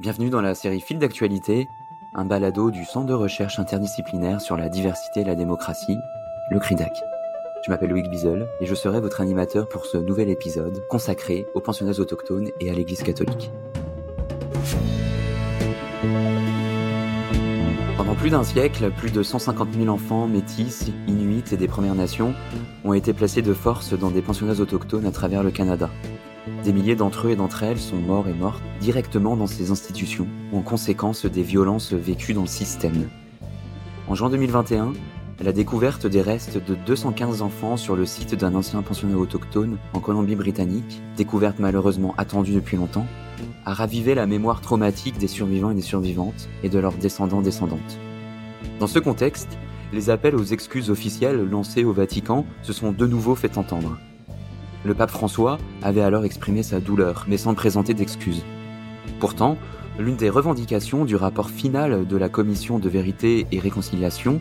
Bienvenue dans la série Fil d'actualité, un balado du Centre de recherche interdisciplinaire sur la diversité et la démocratie, le CRIDAC. Je m'appelle Loïc Bizel et je serai votre animateur pour ce nouvel épisode consacré aux pensionnats autochtones et à l'Église catholique. Pendant plus d'un siècle, plus de 150 000 enfants métis, inuits et des Premières Nations ont été placés de force dans des pensionnats autochtones à travers le Canada. Des milliers d'entre eux et d'entre elles sont morts et mortes directement dans ces institutions en conséquence des violences vécues dans le système. En juin 2021, la découverte des restes de 215 enfants sur le site d'un ancien pensionnat autochtone en Colombie-Britannique, découverte malheureusement attendue depuis longtemps, a ravivé la mémoire traumatique des survivants et des survivantes et de leurs descendants-descendantes. Dans ce contexte, les appels aux excuses officielles lancés au Vatican se sont de nouveau fait entendre. Le pape François avait alors exprimé sa douleur, mais sans présenter d'excuses. Pourtant, l'une des revendications du rapport final de la Commission de vérité et réconciliation,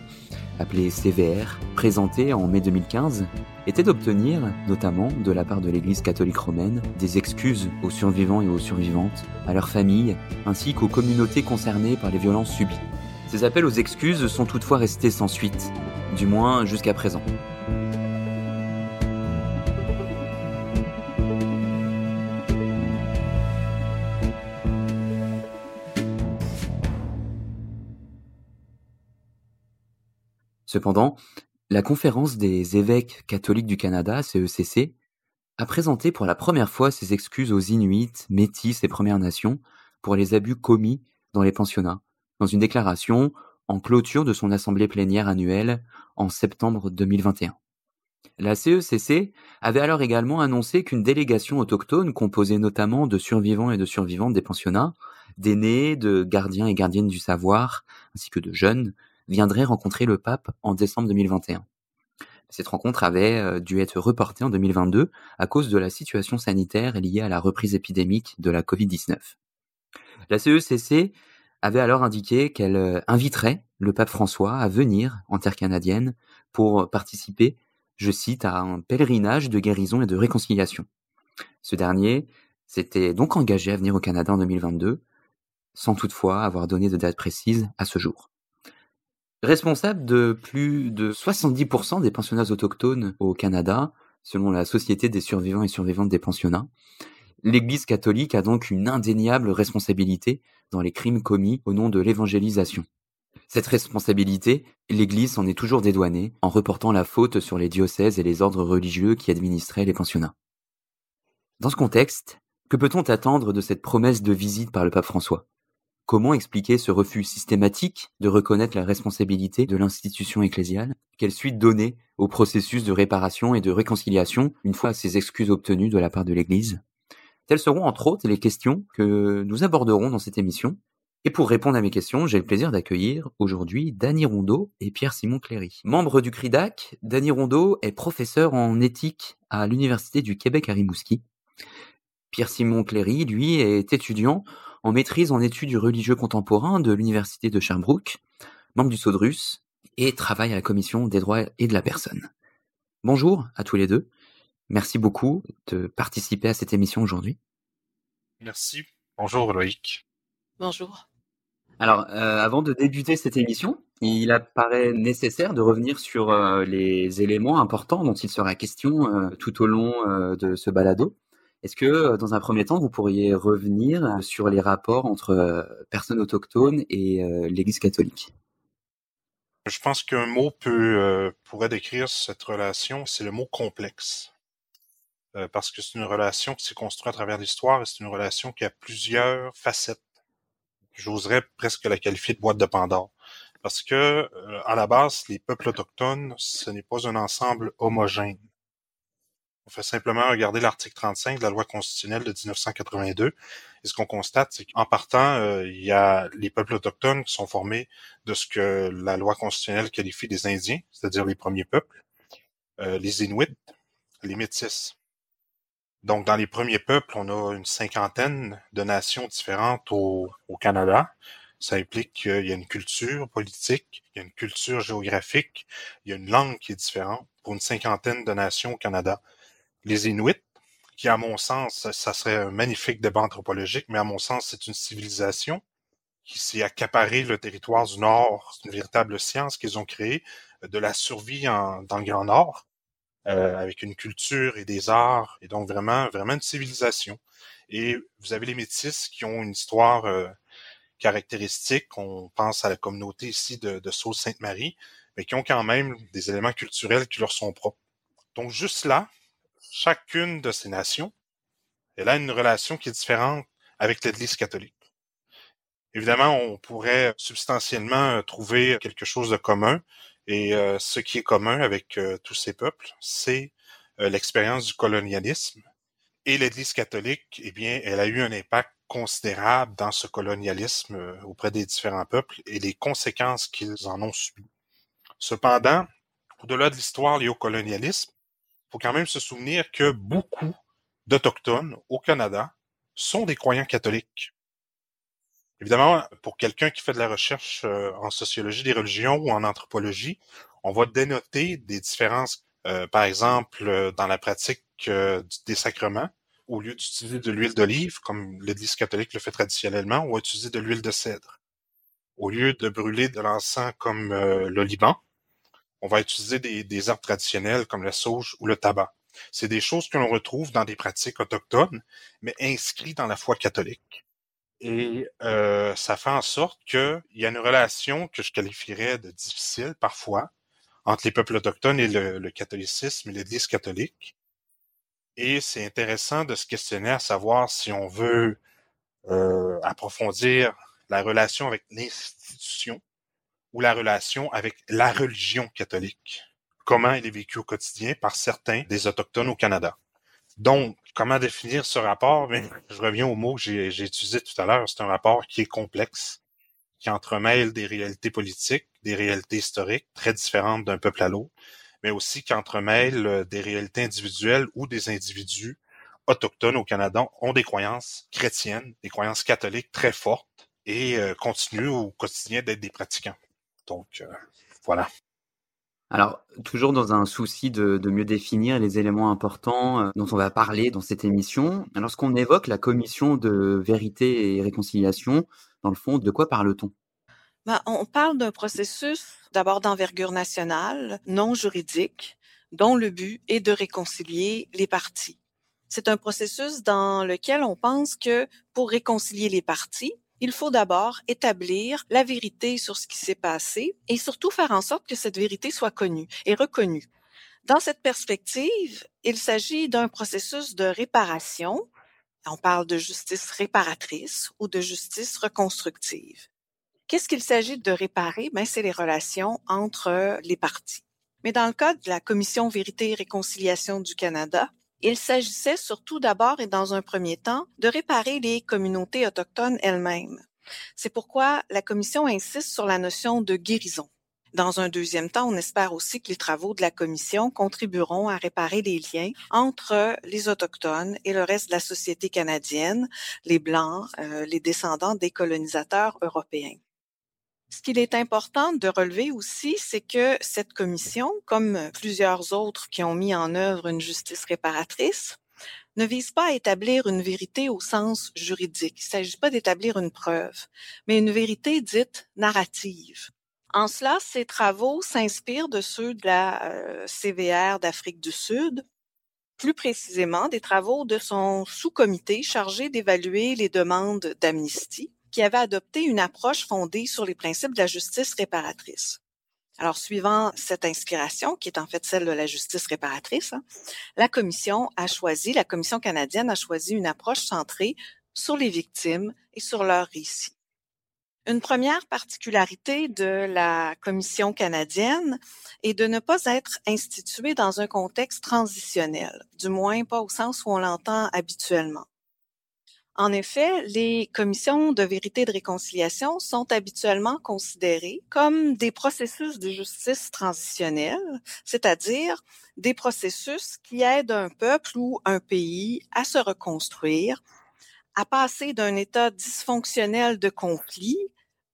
appelée CVR, présenté en mai 2015, était d'obtenir, notamment de la part de l'Église catholique romaine, des excuses aux survivants et aux survivantes, à leurs familles, ainsi qu'aux communautés concernées par les violences subies. Ces appels aux excuses sont toutefois restés sans suite, du moins jusqu'à présent. Cependant, la Conférence des évêques catholiques du Canada, CECC, a présenté pour la première fois ses excuses aux Inuits, Métis et Premières Nations pour les abus commis dans les pensionnats, dans une déclaration en clôture de son assemblée plénière annuelle en septembre 2021. La CECC avait alors également annoncé qu'une délégation autochtone composée notamment de survivants et de survivantes des pensionnats, d'aînés, de gardiens et gardiennes du savoir, ainsi que de jeunes, viendrait rencontrer le pape en décembre 2021. Cette rencontre avait euh, dû être reportée en 2022 à cause de la situation sanitaire liée à la reprise épidémique de la Covid-19. La CECC avait alors indiqué qu'elle euh, inviterait le pape François à venir en terre canadienne pour participer, je cite, à un pèlerinage de guérison et de réconciliation. Ce dernier s'était donc engagé à venir au Canada en 2022, sans toutefois avoir donné de date précise à ce jour. Responsable de plus de 70% des pensionnats autochtones au Canada, selon la Société des survivants et survivantes des pensionnats, l'Église catholique a donc une indéniable responsabilité dans les crimes commis au nom de l'évangélisation. Cette responsabilité, l'Église s'en est toujours dédouanée en reportant la faute sur les diocèses et les ordres religieux qui administraient les pensionnats. Dans ce contexte, que peut-on attendre de cette promesse de visite par le pape François? Comment expliquer ce refus systématique de reconnaître la responsabilité de l'institution ecclésiale? Quelle suite donner au processus de réparation et de réconciliation une fois ces excuses obtenues de la part de l'Église? Telles seront entre autres les questions que nous aborderons dans cette émission. Et pour répondre à mes questions, j'ai le plaisir d'accueillir aujourd'hui Dany Rondeau et Pierre-Simon Cléry. Membre du CRIDAC, Dany Rondeau est professeur en éthique à l'Université du Québec à Rimouski. Pierre-Simon Cléry, lui, est étudiant en maîtrise en études du religieux contemporain de l'Université de Sherbrooke, membre du SODRUS, et travaille à la Commission des droits et de la personne. Bonjour à tous les deux. Merci beaucoup de participer à cette émission aujourd'hui. Merci. Bonjour Loïc. Bonjour. Alors, euh, avant de débuter cette émission, il apparaît nécessaire de revenir sur euh, les éléments importants dont il sera question euh, tout au long de ce balado. Est-ce que, euh, dans un premier temps, vous pourriez revenir euh, sur les rapports entre euh, personnes autochtones et l'Église catholique? Je pense qu'un mot pourrait décrire cette relation, c'est le mot complexe. parce que c'est une relation qui s'est construite à travers l'histoire et c'est une relation qui a plusieurs facettes. J'oserais presque la qualifier de boîte de Pandore. Parce que, à la base, les peuples autochtones, ce n'est pas un ensemble homogène. On fait simplement regarder l'article 35 de la loi constitutionnelle de 1982. Et ce qu'on constate, c'est qu'en partant, euh, il y a les peuples autochtones qui sont formés de ce que la loi constitutionnelle qualifie des Indiens, c'est-à-dire les premiers peuples, euh, les Inuits, les Métis. Donc, dans les premiers peuples, on a une cinquantaine de nations différentes au, au Canada. Ça implique qu'il y a une culture politique, il y a une culture géographique, il y a une langue qui est différente pour une cinquantaine de nations au Canada les Inuits, qui, à mon sens, ça serait un magnifique débat anthropologique, mais à mon sens, c'est une civilisation qui s'est accaparé le territoire du Nord. C'est une véritable science qu'ils ont créée de la survie dans le Grand Nord, euh, avec une culture et des arts, et donc vraiment, vraiment une civilisation. Et vous avez les Métis qui ont une histoire euh, caractéristique. On pense à la communauté ici de, de Sault-Sainte-Marie, mais qui ont quand même des éléments culturels qui leur sont propres. Donc juste là, chacune de ces nations, elle a une relation qui est différente avec l'Église catholique. Évidemment, on pourrait substantiellement trouver quelque chose de commun, et euh, ce qui est commun avec euh, tous ces peuples, c'est euh, l'expérience du colonialisme. Et l'Église catholique, eh bien, elle a eu un impact considérable dans ce colonialisme auprès des différents peuples et les conséquences qu'ils en ont subies. Cependant, au-delà de l'histoire liée au colonialisme, faut quand même se souvenir que beaucoup d'Autochtones au Canada sont des croyants catholiques. Évidemment, pour quelqu'un qui fait de la recherche euh, en sociologie des religions ou en anthropologie, on va dénoter des différences, euh, par exemple, euh, dans la pratique des sacrements. Au lieu d'utiliser de l'huile d'olive, comme l'Église catholique le fait traditionnellement, on va utiliser de l'huile de cèdre. Au lieu de brûler de l'encens comme le Liban, on va utiliser des, des herbes traditionnelles comme la sauge ou le tabac. C'est des choses que l'on retrouve dans des pratiques autochtones, mais inscrites dans la foi catholique. Et euh, ça fait en sorte qu'il y a une relation que je qualifierais de difficile parfois entre les peuples autochtones et le, catholicisme et l'Église catholique. Et c'est intéressant de se questionner à savoir si on veut euh, approfondir la relation avec l'institution ou la relation avec la religion catholique. Comment elle est vécue au quotidien par certains des Autochtones au Canada. Donc, comment définir ce rapport? Je reviens au mot que j'ai utilisé tout à l'heure. C'est un rapport qui est complexe, qui entremêle des réalités politiques, des réalités historiques très différentes d'un peuple à l'autre, mais aussi qui entremêle euh, des réalités individuelles où des individus autochtones au Canada ont des croyances chrétiennes, des croyances catholiques très fortes et euh, continuent au quotidien d'être des pratiquants. Donc, euh, voilà. Alors, toujours dans un souci de, mieux définir les éléments importants euh, dont on va parler dans cette émission, lorsqu'on évoque la commission de vérité et réconciliation, dans le fond, de quoi parle-t-on? Ben, On parle d'un processus d'abord d'envergure nationale, non juridique, dont le but est de réconcilier les parties. C'est un processus dans lequel on pense que pour réconcilier les parties, il faut d'abord établir la vérité sur ce qui s'est passé et surtout faire en sorte que cette vérité soit connue et reconnue. Dans cette perspective, il s'agit d'un processus de réparation. On parle de justice réparatrice ou de justice reconstructive. Qu'est-ce qu'il s'agit de réparer? Ben, c'est les relations entre les parties. Mais dans le cas de la Commission Vérité et Réconciliation du Canada, il s'agissait surtout d'abord et dans un premier temps de réparer les communautés autochtones elles-mêmes. C'est pourquoi la Commission insiste sur la notion de guérison. Dans un deuxième temps, on espère aussi que les travaux de la Commission contribueront à réparer les liens entre les Autochtones et le reste de la société canadienne, les Blancs, euh, les descendants des colonisateurs européens. Ce qu'il est important de relever aussi, c'est que cette commission, comme plusieurs autres qui ont mis en œuvre une justice réparatrice, ne vise pas à établir une vérité au sens juridique. Il ne s'agit pas d'établir une preuve, mais une vérité dite narrative. En cela, ces travaux s'inspirent de ceux de la euh, CVR d'Afrique du Sud, plus précisément des travaux de son sous-comité chargé d'évaluer les demandes d'amnistie qui avait adopté une approche fondée sur les principes de la justice réparatrice. Alors, suivant cette inspiration, qui est en fait celle de la justice réparatrice, hein, la Commission a choisi, la Commission canadienne a choisi une approche centrée sur les victimes et sur leur récit. Une première particularité de la Commission canadienne est de ne pas être instituée dans un contexte transitionnel, du moins pas au sens où on l'entend habituellement. En effet, les commissions de vérité et de réconciliation sont habituellement considérées comme des processus de justice transitionnelle, c'est-à-dire des processus qui aident un peuple ou un pays à se reconstruire, à passer d'un état dysfonctionnel de conflit,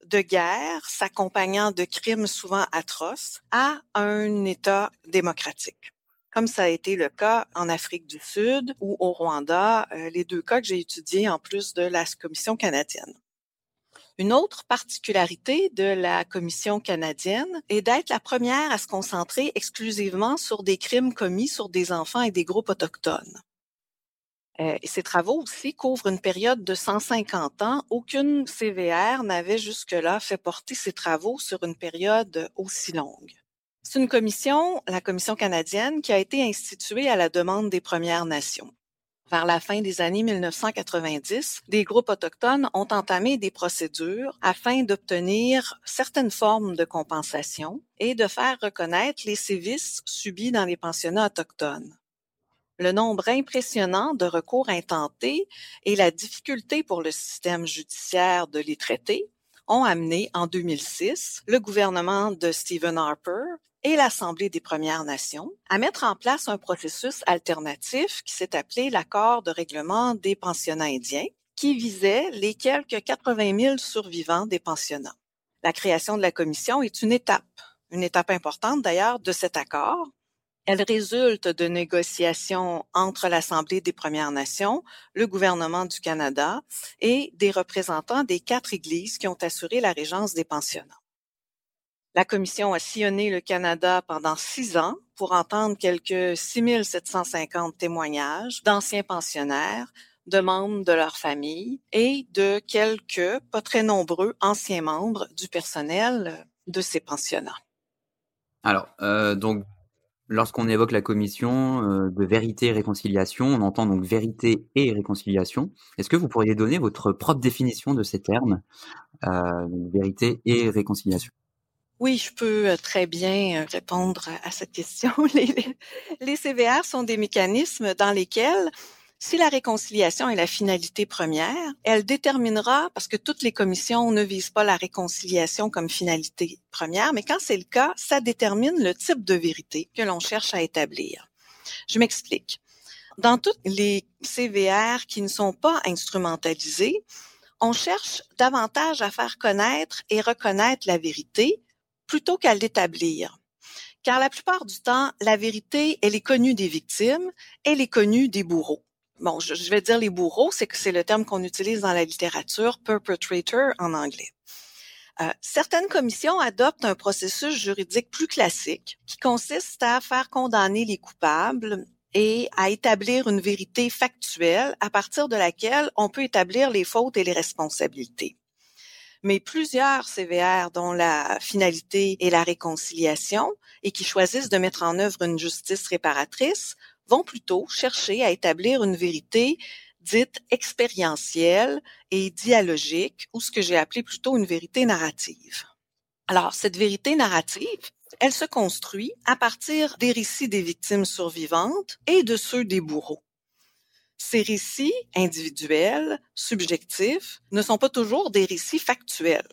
de guerre, s'accompagnant de crimes souvent atroces, à un état démocratique. Comme ça a été le cas en Afrique du Sud ou au Rwanda, euh, les deux cas que j'ai étudiés en plus de la Commission canadienne. Une autre particularité de la Commission canadienne est d'être la première à se concentrer exclusivement sur des crimes commis sur des enfants et des groupes autochtones. Euh, et ces travaux aussi couvrent une période de 150 ans. Aucune CVR n'avait jusque-là fait porter ses travaux sur une période aussi longue. C'est une commission, la Commission canadienne, qui a été instituée à la demande des Premières Nations. Vers la fin des années 1990, des groupes autochtones ont entamé des procédures afin d'obtenir certaines formes de compensation et de faire reconnaître les sévices subis dans les pensionnats autochtones. Le nombre impressionnant de recours intentés et la difficulté pour le système judiciaire de les traiter ont amené en 2006 le gouvernement de Stephen Harper et l'Assemblée des Premières Nations à mettre en place un processus alternatif qui s'est appelé l'accord de règlement des pensionnats indiens, qui visait les quelques 80 000 survivants des pensionnats. La création de la commission est une étape, une étape importante d'ailleurs de cet accord. Elle résulte de négociations entre l'Assemblée des Premières Nations, le gouvernement du Canada et des représentants des quatre églises qui ont assuré la régence des pensionnats. La commission a sillonné le Canada pendant six ans pour entendre quelques 6750 témoignages d'anciens pensionnaires, de membres de leur famille et de quelques, pas très nombreux, anciens membres du personnel de ces pensionnats. Alors, euh, donc, lorsqu'on évoque la commission euh, de vérité et réconciliation, on entend donc vérité et réconciliation. Est-ce que vous pourriez donner votre propre définition de ces termes, euh, vérité et réconciliation? Oui, je peux euh, très bien euh, répondre à cette question. Les, CVR sont des mécanismes dans lesquels si la réconciliation est la finalité première, elle déterminera, parce que toutes les commissions ne visent pas la réconciliation comme finalité première, mais quand c'est le cas, ça détermine le type de vérité que l'on cherche à établir. Je m'explique. Dans toutes les CVR qui ne sont pas instrumentalisées, on cherche davantage à faire connaître et reconnaître la vérité plutôt qu'à l'établir. Car la plupart du temps, la vérité, elle est connue des victimes, elle est connue des bourreaux. Bon, je, vais dire les bourreaux, c'est que c'est le terme qu'on utilise dans la littérature, perpetrator en anglais. Euh, certaines commissions adoptent un processus juridique plus classique qui consiste à faire condamner les coupables et à établir une vérité factuelle à partir de laquelle on peut établir les fautes et les responsabilités mais plusieurs CVR dont la finalité est la réconciliation et qui choisissent de mettre en œuvre une justice réparatrice vont plutôt chercher à établir une vérité dite expérientielle et dialogique, ou ce que j'ai appelé plutôt une vérité narrative. Alors, cette vérité narrative, elle se construit à partir des récits des victimes survivantes et de ceux des bourreaux. Ces récits individuels, subjectifs, ne sont pas toujours des récits factuels.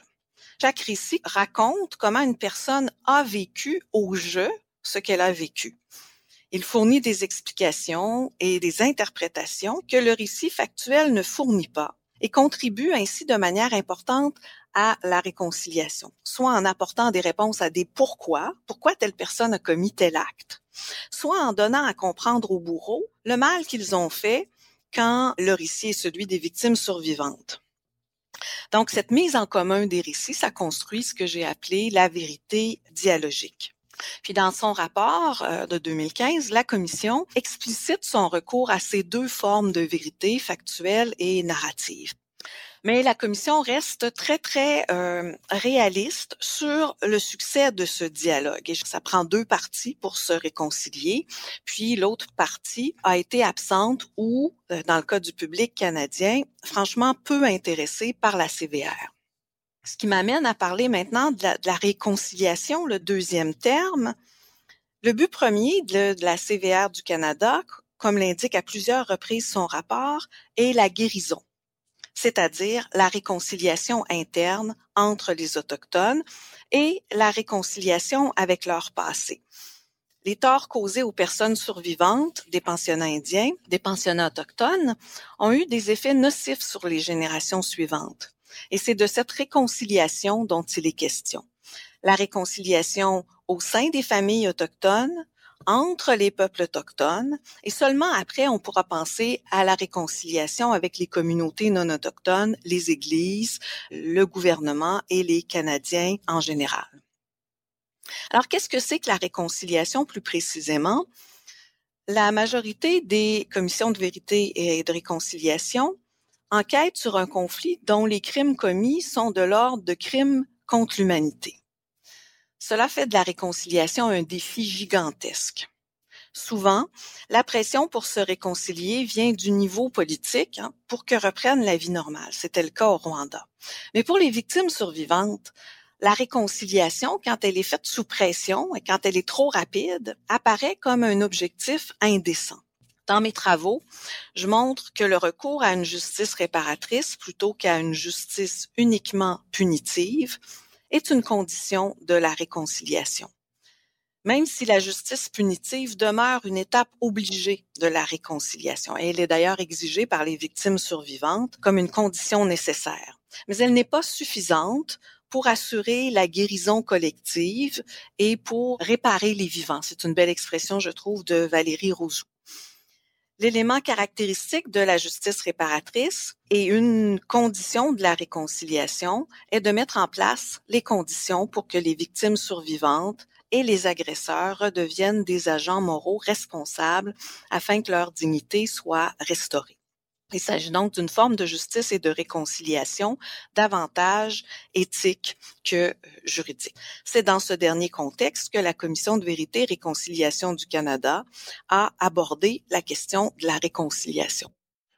Chaque récit raconte comment une personne a vécu au jeu ce qu'elle a vécu. Il fournit des explications et des interprétations que le récit factuel ne fournit pas et contribue ainsi de manière importante à la réconciliation, soit en apportant des réponses à des pourquoi, pourquoi telle personne a commis tel acte, soit en donnant à comprendre aux bourreaux le mal qu'ils ont fait quand le récit est celui des victimes survivantes. Donc, cette mise en commun des récits, ça construit ce que j'ai appelé la vérité dialogique. Puis dans son rapport euh, de 2015, la Commission explicite son recours à ces deux formes de vérité factuelle et narrative mais la commission reste très, très euh, réaliste sur le succès de ce dialogue. Et ça prend deux parties pour se réconcilier. Puis l'autre partie a été absente ou, euh, dans le cas du public canadien, franchement peu intéressé par la CVR. Ce qui m'amène à parler maintenant de la, réconciliation, le deuxième terme. Le but premier de, de la CVR du Canada, comme l'indique à plusieurs reprises son rapport, est la guérison c'est-à-dire la réconciliation interne entre les Autochtones et la réconciliation avec leur passé. Les torts causés aux personnes survivantes des pensionnats indiens, des pensionnats autochtones, ont eu des effets nocifs sur les générations suivantes. Et c'est de cette réconciliation dont il est question. La réconciliation au sein des familles autochtones, entre les peuples autochtones et seulement après on pourra penser à la réconciliation avec les communautés non autochtones, les églises, le gouvernement et les Canadiens en général. Alors qu'est-ce que c'est que la réconciliation plus précisément? La majorité des commissions de vérité et de réconciliation enquêtent sur un conflit dont les crimes commis sont de l'ordre de crimes contre l'humanité. Cela fait de la réconciliation un défi gigantesque. Souvent, la pression pour se réconcilier vient du niveau politique hein, pour que reprenne la vie normale. C'était le cas au Rwanda. Mais pour les victimes survivantes, la réconciliation, quand elle est faite sous pression et quand elle est trop rapide, apparaît comme un objectif indécent. Dans mes travaux, je montre que le recours à une justice réparatrice plutôt qu'à une justice uniquement punitive est une condition de la réconciliation. Même si la justice punitive demeure une étape obligée de la réconciliation, et elle est d'ailleurs exigée par les victimes survivantes comme une condition nécessaire. Mais elle n'est pas suffisante pour assurer la guérison collective et pour réparer les vivants. C'est une belle expression, je trouve, de Valérie Rousseau. L'élément caractéristique de la justice réparatrice et une condition de la réconciliation est de mettre en place les conditions pour que les victimes survivantes et les agresseurs redeviennent des agents moraux responsables afin que leur dignité soit restaurée. Il s'agit donc d'une forme de justice et de réconciliation davantage éthique que euh, juridique. C'est dans ce dernier contexte que la Commission de vérité et réconciliation du Canada a abordé la question de la réconciliation.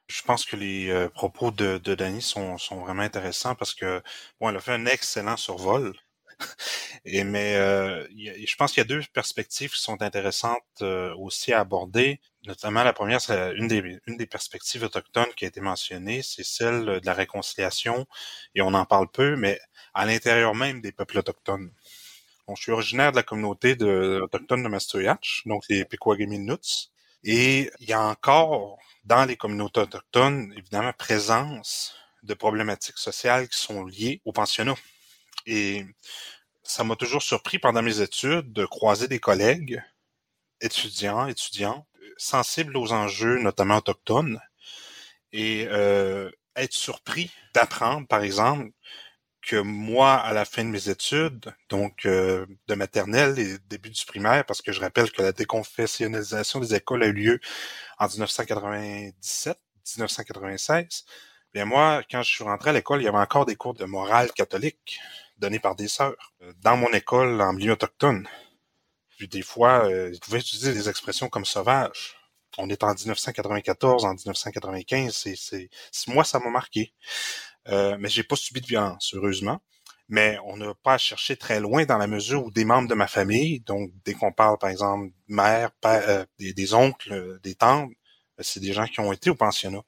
Je pense que les euh, propos de, de Dany sont, sont, vraiment intéressants parce que bon, elle a fait un excellent survol. Mais euh, je pense qu'il y a deux perspectives qui sont intéressantes aussi à aborder. Notamment, la première, c'est une des, perspectives autochtones qui a été mentionnée, c'est celle de la réconciliation, et on en parle peu, mais à l'intérieur même des peuples autochtones. je suis originaire de la communauté autochtone de Mastoyach, donc les Pequawagaminuts, et il y a encore dans les communautés autochtones, évidemment, présence de problématiques sociales qui sont liées au pensionnat. Et ça m'a toujours surpris pendant mes études de croiser des collègues, étudiants, étudiants, sensible aux enjeux, notamment autochtones, et euh, être surpris d'apprendre, par exemple, que moi, à la fin de mes études, donc euh, de maternelle et début du primaire, parce que je rappelle que la déconfessionnalisation des écoles a eu lieu en 1997, 1996, bien moi, quand je suis rentré à l'école, il y avait encore des cours de morale catholique donnés par des sœurs dans mon école en milieu autochtone des fois, euh, ils pouvaient utiliser des expressions comme sauvage. On est en 1994, en 1995, c'est, c'est, moi, ça m'a marqué. Euh, mais j'ai pas subi de violence, heureusement. Mais on n'a pas à chercher très loin dans la mesure où des membres de ma famille, donc dès qu'on parle par exemple mère, père, euh, des, oncles, des tantes, c'est des gens qui ont été au pensionnat.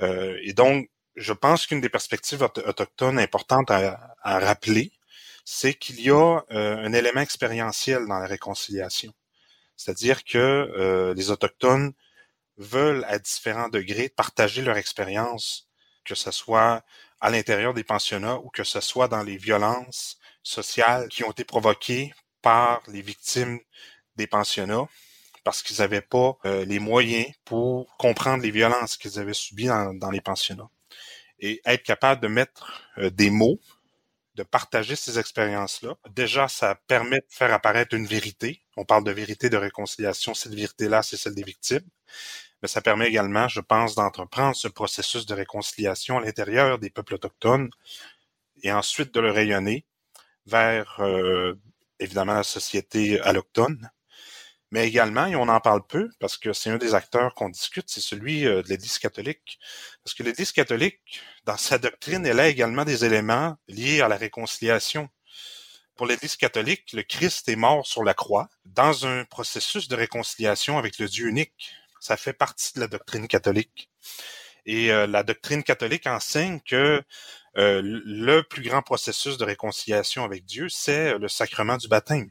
Euh, et donc, je pense qu'une des perspectives autochtones importantes à, à rappeler, c'est qu'il y a euh, un élément expérientiel dans la réconciliation. C'est-à-dire que euh, les Autochtones veulent à différents degrés partager leur expérience, que ce soit à l'intérieur des pensionnats ou que ce soit dans les violences sociales qui ont été provoquées par les victimes des pensionnats parce qu'ils n'avaient pas euh, les moyens pour comprendre les violences qu'ils avaient subies dans, dans, les pensionnats. Et être capable de mettre des mots de partager ces expériences-là. Déjà, ça permet de faire apparaître une vérité. On parle de vérité de réconciliation. Cette vérité-là, c'est celle des victimes. Mais ça permet également, je pense, d'entreprendre ce processus de réconciliation à l'intérieur des peuples autochtones et ensuite de le rayonner vers, euh, évidemment, la société alloctone, mais également, et on en parle peu, parce que c'est un des acteurs qu'on discute, c'est celui euh, de l'Église catholique. Parce que l'Église catholique, dans sa doctrine, elle a également des éléments liés à la réconciliation. Pour l'Église catholique, le Christ est mort sur la croix dans un processus de réconciliation avec le Dieu unique. Ça fait partie de la doctrine catholique. Et euh, la doctrine catholique enseigne que euh, le plus grand processus de réconciliation avec Dieu, c'est le sacrement du baptême.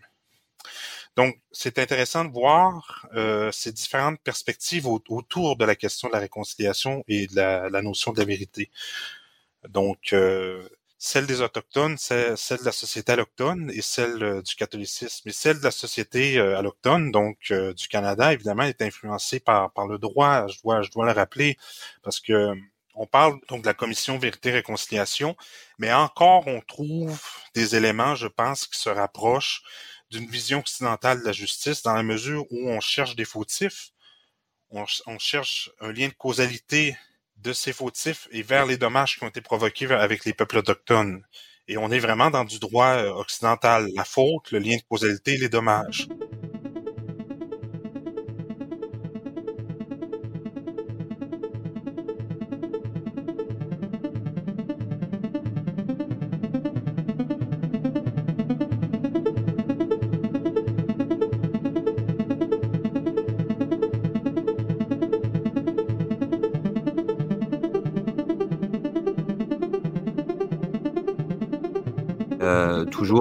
Donc, c'est intéressant de voir euh, ces différentes perspectives autour de la question de la réconciliation et de la, notion de la vérité. Donc, euh, celle des Autochtones, celle de la société allochtone et celle euh, du catholicisme. Et celle de la société allochtone, donc du Canada, évidemment, est influencée par, par le droit, je dois, je dois le rappeler, parce que on parle donc de la commission vérité-réconciliation, mais encore on trouve des éléments, je pense, qui se rapprochent d'une vision occidentale de la justice dans la mesure où on cherche des fautifs, on, cherche un lien de causalité de ces fautifs et vers les dommages qui ont été provoqués avec les peuples autochtones. Et on est vraiment dans du droit euh, occidental, la faute, le lien de causalité, les dommages.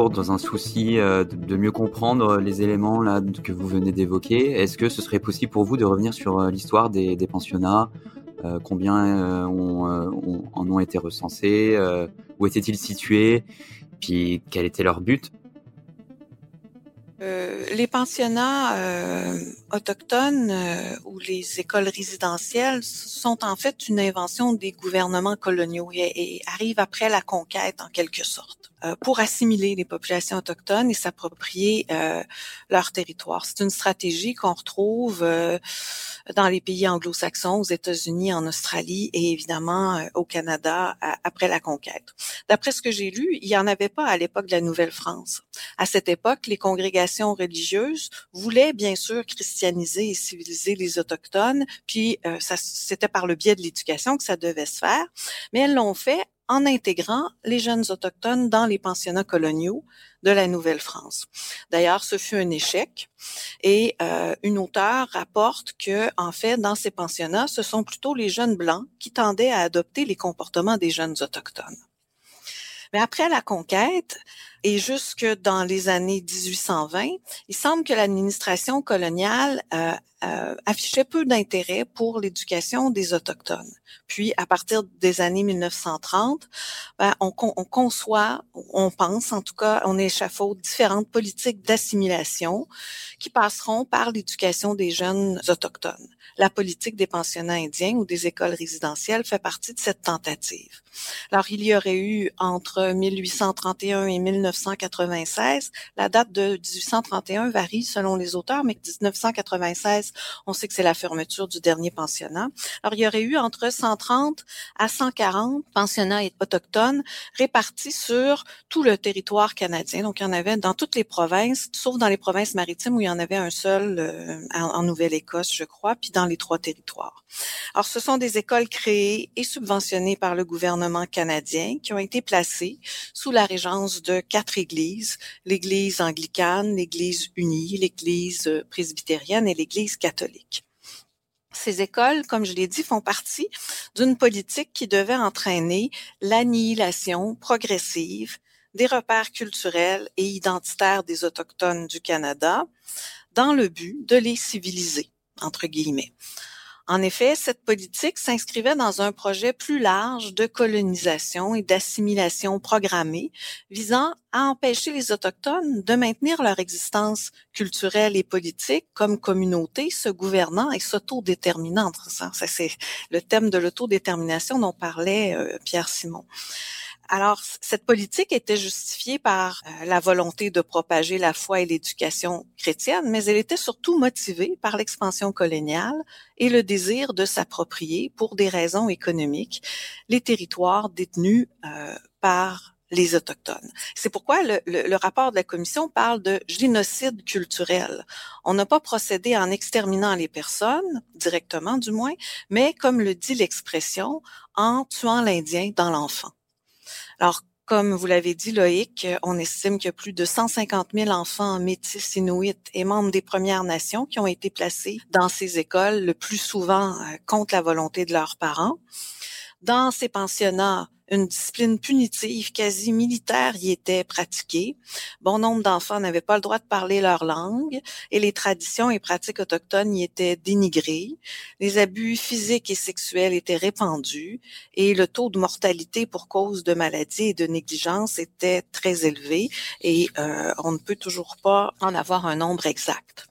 Dans un souci euh, de mieux comprendre les éléments là que vous venez d'évoquer. Est-ce que ce serait possible pour vous de revenir sur euh, l'histoire des, pensionnats euh, Combien en ont été recensés Où étaient-ils situés Puis quel était leur but les pensionnats autochtones ou les écoles résidentielles sont en fait une invention des gouvernements coloniaux et arrivent après la conquête en quelque sorte. Euh, pour assimiler les populations autochtones et s'approprier euh, leur territoire. C'est une stratégie qu'on retrouve euh, dans les pays anglo-saxons, aux États-Unis, en Australie et évidemment au Canada après la conquête. D'après ce que j'ai lu, il n'y en avait pas à l'époque de la Nouvelle-France. À cette époque, les congrégations religieuses voulaient bien sûr christianiser et civiliser les autochtones, puis ça c'était par le biais de l'éducation que ça devait se faire, mais elles l'ont fait en intégrant les jeunes autochtones dans les pensionnats coloniaux de la Nouvelle-France. D'ailleurs, ce fut un échec et euh, une auteure rapporte que, en fait, dans ces pensionnats, ce sont plutôt les jeunes blancs qui tendaient à adopter les comportements des jeunes autochtones. Mais après la conquête et jusque dans les années 1820, il semble que l'administration coloniale euh, euh, affichait peu d'intérêt pour l'éducation des autochtones. Puis, à partir des années 1930, ben, on, on, conçoit, on pense en tout cas, on échafaude différentes politiques d'assimilation qui passeront par l'éducation des jeunes autochtones. La politique des pensionnats indiens ou des écoles résidentielles fait partie de cette tentative. Alors, il y aurait eu entre 1831 et 1996, la date de 1831 varie selon les auteurs, mais 1996, on sait que c'est la fermeture du dernier pensionnat. Alors, il y aurait eu entre 130 à 140 pensionnats autochtones répartis sur tout le territoire canadien. Donc, il y en avait dans toutes les provinces, sauf dans les provinces maritimes où il y en avait un seul euh, en, Nouvelle-Écosse, je crois, puis dans les trois territoires. Alors, ce sont des écoles créées et subventionnées par le gouvernement canadien qui ont été placées sous la régence de quatre églises, l'Église anglicane, l'Église unie, l'Église presbytérienne et l'Église catholique. Ces écoles, comme je l'ai dit, font partie d'une politique qui devait entraîner l'annihilation progressive des repères culturels et identitaires des Autochtones du Canada dans le but de les civiliser, entre guillemets. En effet, cette politique s'inscrivait dans un projet plus large de colonisation et d'assimilation programmée visant à empêcher les Autochtones de maintenir leur existence culturelle et politique comme communauté se gouvernant et s'autodéterminant. Ça, c'est le thème de l'autodétermination dont parlait euh, Pierre Simon. Alors, cette politique était justifiée par euh, la volonté de propager la foi et l'éducation chrétienne, mais elle était surtout motivée par l'expansion coloniale et le désir de s'approprier, pour des raisons économiques, les territoires détenus euh, par les Autochtones. C'est pourquoi le, le, rapport de la Commission parle de génocide culturel. On n'a pas procédé en exterminant les personnes, directement du moins, mais comme le dit l'expression, en tuant l'Indien dans l'enfant. Alors, comme vous l'avez dit, Loïc, on estime qu'il y a plus de 150 000 enfants métis inuits et membres des Premières Nations qui ont été placés dans ces écoles, le plus souvent euh, contre la volonté de leurs parents. Dans ces pensionnats, Une discipline punitive quasi militaire y était pratiquée. Bon nombre d'enfants n'avaient pas le droit de parler leur langue et les traditions et pratiques autochtones y étaient dénigrées. Les abus physiques et sexuels étaient répandus et le taux de mortalité pour cause de maladie et de négligence était très élevé et euh, on ne peut toujours pas en avoir un nombre exact.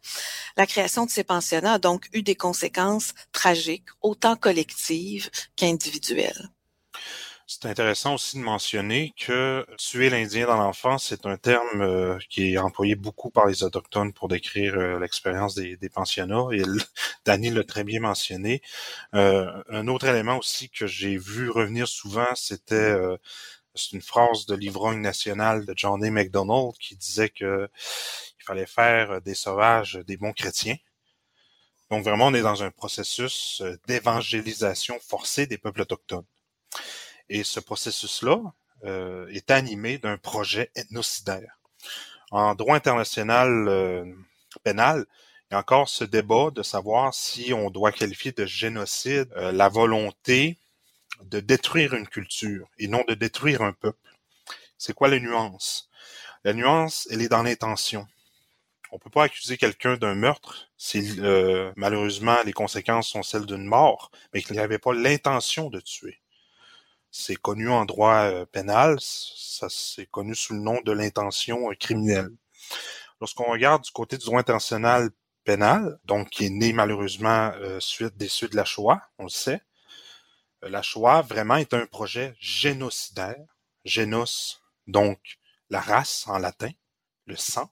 La création de ces pensionnats a donc eu des conséquences tragiques, autant collectives qu'individuelles. C'est intéressant aussi de mentionner que tuer l'Indien dans l'enfance, c'est un terme euh, qui est employé beaucoup par les Autochtones pour décrire euh, l'expérience des, pensionnats. Et Danny l'a très bien mentionné. Euh, un autre élément aussi que j'ai vu revenir souvent, c'était c'est une phrase de l'ivrogne national de John A. MacDonald qui disait que il fallait faire des sauvages des bons chrétiens. Donc vraiment, on est dans un processus d'évangélisation forcée des peuples autochtones. Et ce processus-là euh, est animé d'un projet ethnocidaire. En droit international euh, pénal, il y a encore ce débat de savoir si on doit qualifier de génocide euh, la volonté de détruire une culture et non de détruire un peuple. C'est quoi la nuance? La nuance, elle est dans l'intention. On peut pas accuser quelqu'un d'un meurtre si malheureusement les conséquences sont celles d'une mort, mais qu'il n'y avait pas l'intention de tuer. C'est connu en droit euh, pénal, ça c'est connu sous le nom de l'intention euh, criminelle. Lorsqu'on regarde du côté du droit international pénal, donc qui est né malheureusement euh, suite des suites de la Shoah, on le sait, la Shoah vraiment est un projet génocidaire, génos, donc la race en latin, le sang.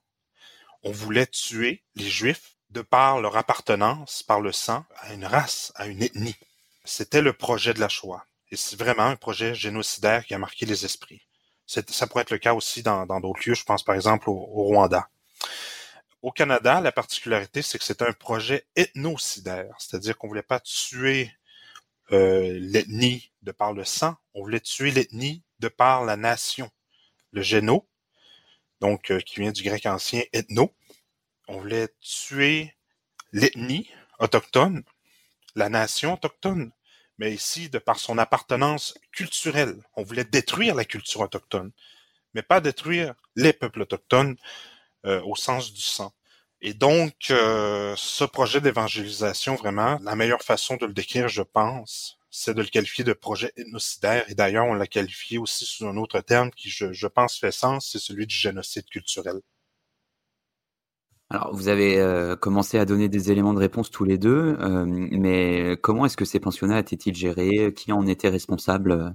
On voulait tuer les Juifs de par leur appartenance par le sang à une race, à une ethnie. C'était le projet de la Shoah. Et c'est vraiment un projet génocidaire qui a marqué les esprits. Ça pourrait être le cas aussi dans d'autres lieux. Je pense par exemple au, Rwanda. Au Canada, la particularité, c'est que c'est un projet ethnocidaire, c'est-à-dire qu'on voulait pas tuer euh, l'ethnie de par le sang, on voulait tuer l'ethnie de par la nation. Le géno, donc euh, qui vient du grec ancien ethno, on voulait tuer l'ethnie autochtone, la nation autochtone mais ici, de par son appartenance culturelle, on voulait détruire la culture autochtone, mais pas détruire les peuples autochtones euh, au sens du sang. Et donc, euh, ce projet d'évangélisation, vraiment, la meilleure façon de le décrire, je pense, c'est de le qualifier de projet ethnocidaire. Et d'ailleurs, on l'a qualifié aussi sous un autre terme qui, je, je pense, fait sens, c'est celui du génocide culturel. Alors, vous avez euh, commencé à donner des éléments de réponse tous les deux, euh, mais comment est-ce que ces pensionnats étaient-ils gérés? Qui en était responsable?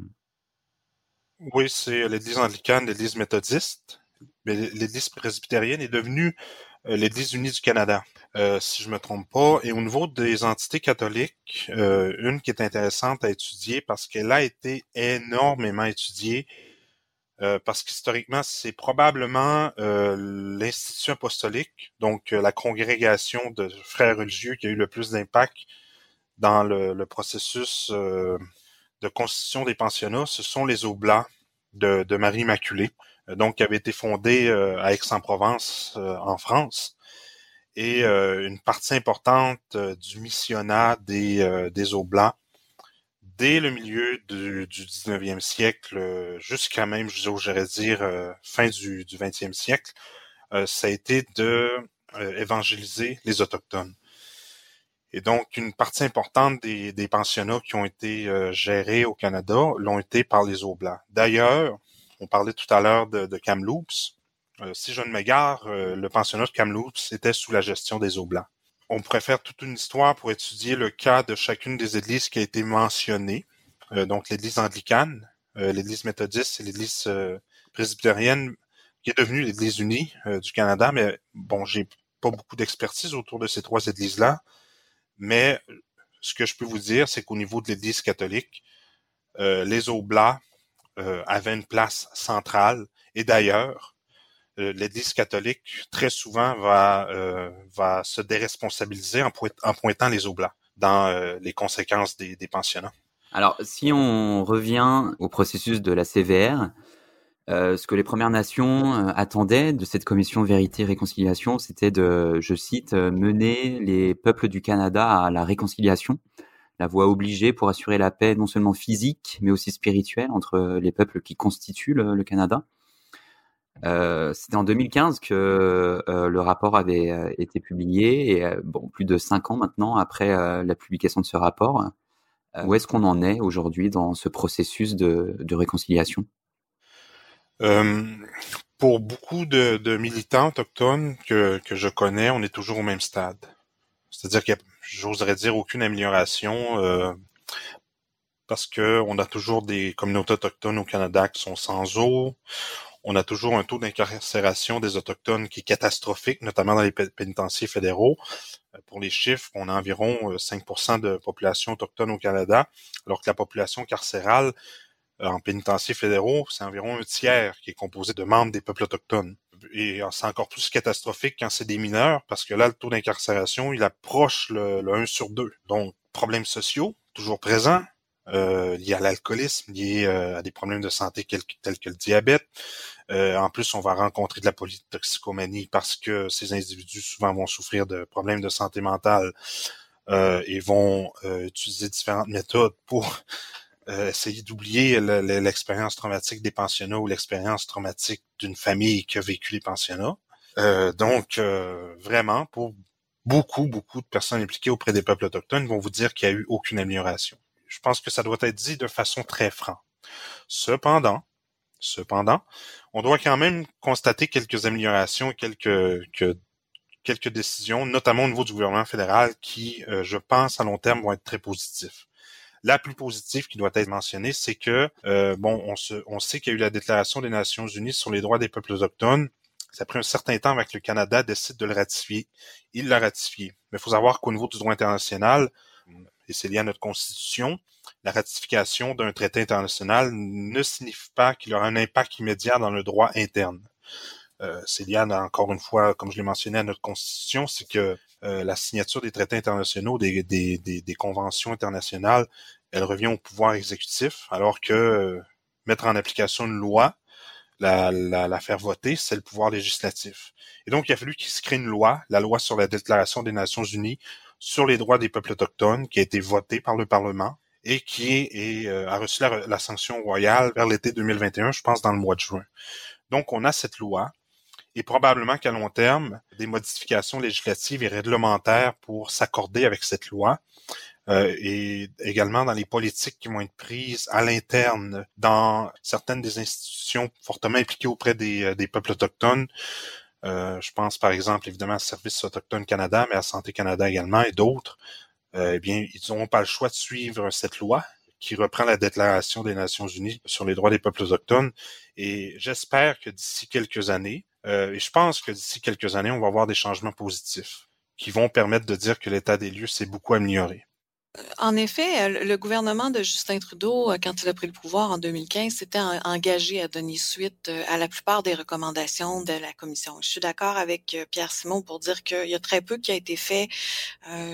Oui, c'est l'Église anglicane, l'Église méthodiste. Mais l'Église presbytérienne est devenue euh, l'Église unie du Canada, si je me trompe pas. Et au niveau des entités catholiques, une qui est intéressante à étudier parce qu'elle a été énormément étudiée euh, parce qu'historiquement, c'est probablement euh, l'institution apostolique, donc euh, la congrégation de frères religieux qui a eu le plus d'impact dans le, processus de constitution des pensionnats. Ce sont les Oblats de, de Marie Immaculée, donc qui avaient été fondés à Aix-en-Provence, en France. Et une partie importante du missionnat des, des Oblats dès le milieu du, 19e siècle euh, jusqu'à même, j'aurais dire, euh, fin du, 20e siècle, euh, ça a été de évangéliser les Autochtones. Et donc, une partie importante des, pensionnats qui ont été gérés au Canada l'ont été par les Oblats. D'ailleurs, on parlait tout à l'heure de, Kamloops. si je ne m'égare, le pensionnat de Kamloops était sous la gestion des Oblats on pourrait faire toute une histoire pour étudier le cas de chacune des églises qui a été mentionnée. Euh, donc l'église anglicane, euh, l'église méthodiste et l'église euh, presbytérienne, qui est devenue l'église unie du Canada. Mais bon, j'ai pas beaucoup d'expertise autour de ces trois églises-là. Mais ce que je peux vous dire, c'est qu'au niveau de l'église catholique, les Oblats avaient une place centrale. Et d'ailleurs, l'Église catholique très souvent va euh, va se déresponsabiliser en, pointant les oblats dans euh, les conséquences des, pensionnats. Alors, si on revient au processus de la CVR, ce que les Premières Nations attendaient de cette commission Vérité et Réconciliation, c'était de, je cite, mener les peuples du Canada à la réconciliation, la voie obligée pour assurer la paix non seulement physique, mais aussi spirituelle entre les peuples qui constituent le, Canada. Euh, C'était en 2015 que euh, le rapport avait euh, été publié, et bon, plus de cinq ans maintenant après la publication de ce rapport. où est-ce qu'on en est aujourd'hui dans ce processus de, réconciliation? Pour beaucoup de, militants autochtones que, que je connais, on est toujours au même stade. C'est-à-dire qu'il y a j'oserais dire aucune amélioration parce que on a toujours des communautés autochtones au Canada qui sont sans eau. On a toujours un taux d'incarcération des autochtones qui est catastrophique, notamment dans les pénitenciers fédéraux. Euh, pour les chiffres, on a environ 5% euh, de population autochtone au Canada, alors que la population carcérale en pénitenciers fédéraux, c'est environ un tiers qui est composé de membres des peuples autochtones et c'est encore plus catastrophique quand c'est des mineurs, parce que là, le taux d'incarcération, il approche le, 1 sur 2. Donc, problèmes sociaux, toujours présents, euh, liés à l'alcoolisme, liés euh, à des problèmes de santé tels que le diabète. Euh, en plus, on va rencontrer de la polytoxicomanie parce que ces individus souvent vont souffrir de problèmes de santé mentale euh, et vont euh, utiliser différentes méthodes pour euh, essayer d'oublier l'expérience traumatique des pensionnats ou l'expérience traumatique d'une famille qui a vécu les pensionnats. Donc, vraiment, pour beaucoup, beaucoup de personnes impliquées auprès des peuples autochtones vont vous dire qu'il n'y a eu aucune amélioration. Je pense que ça doit être dit de façon très franche. Cependant, cependant, on doit quand même constater quelques améliorations quelques, quelques décisions, notamment au niveau du gouvernement fédéral, qui, je pense, à long terme, vont être très positifs. La plus positive qui doit être mentionnée, c'est que euh, bon, on, se, on sait qu'il y a eu la Déclaration des Nations Unies sur les droits des peuples autochtones. Ça a pris un certain temps avec le Canada décide de le ratifier. Il l'a ratifié. Mais il faut savoir qu'au niveau du droit international, et c'est lié à notre Constitution, la ratification d'un traité international ne signifie pas qu'il aura un impact immédiat dans le droit interne. Euh, c'est lié encore une fois, comme je l'ai mentionné, à notre Constitution, c'est que euh, la signature des traités internationaux, des, conventions internationales, elle revient au pouvoir exécutif, alors que euh, mettre en application une loi, la, la faire voter, c'est le pouvoir législatif. Et donc, il a fallu qu'il se crée une loi, la loi sur la Déclaration des Nations Unies sur les droits des peuples autochtones, qui a été votée par le Parlement et qui est, euh, a reçu la, la sanction royale vers l'été 2021, je pense dans le mois de juin. Donc, on a cette loi et probablement qu'à long terme, des modifications législatives et réglementaires pour s'accorder avec cette loi euh, et également dans les politiques qui vont être prises à l'interne dans certaines des institutions fortement impliquées auprès des, euh, des peuples autochtones. Euh, je pense par exemple évidemment à Service autochtone Canada, mais à Santé Canada également et d'autres. Euh, eh bien, ils n'auront pas le choix de suivre cette loi qui reprend la Déclaration des Nations Unies sur les droits des peuples autochtones. Et j'espère que d'ici quelques années, euh, et je pense que d'ici quelques années, on va avoir des changements positifs qui vont permettre de dire que l'état des lieux s'est beaucoup amélioré. En effet, euh, le gouvernement de Justin Trudeau, euh, quand il a pris le pouvoir en 2015, s'était engagé à donner suite euh, à la plupart des recommandations de la commission. Je suis d'accord avec Pierre Simon pour dire qu'il y a très peu qui a été fait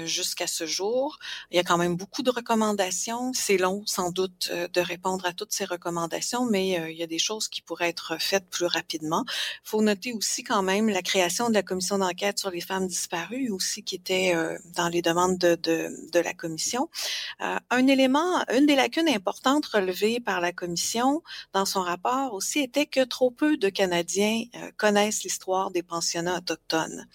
jusqu'à ce jour. Il y a quand même beaucoup de recommandations. C'est long, sans doute, de répondre à toutes ces recommandations, mais il y a des choses qui pourraient être faites plus rapidement. Il faut noter aussi quand même la création de la commission d'enquête sur les femmes disparues, aussi qui était dans les demandes de, la commission euh, un élément, une des lacunes importantes relevées par la commission dans son rapport aussi était que trop peu de Canadiens euh, connaissent l'histoire des pensionnats autochtones.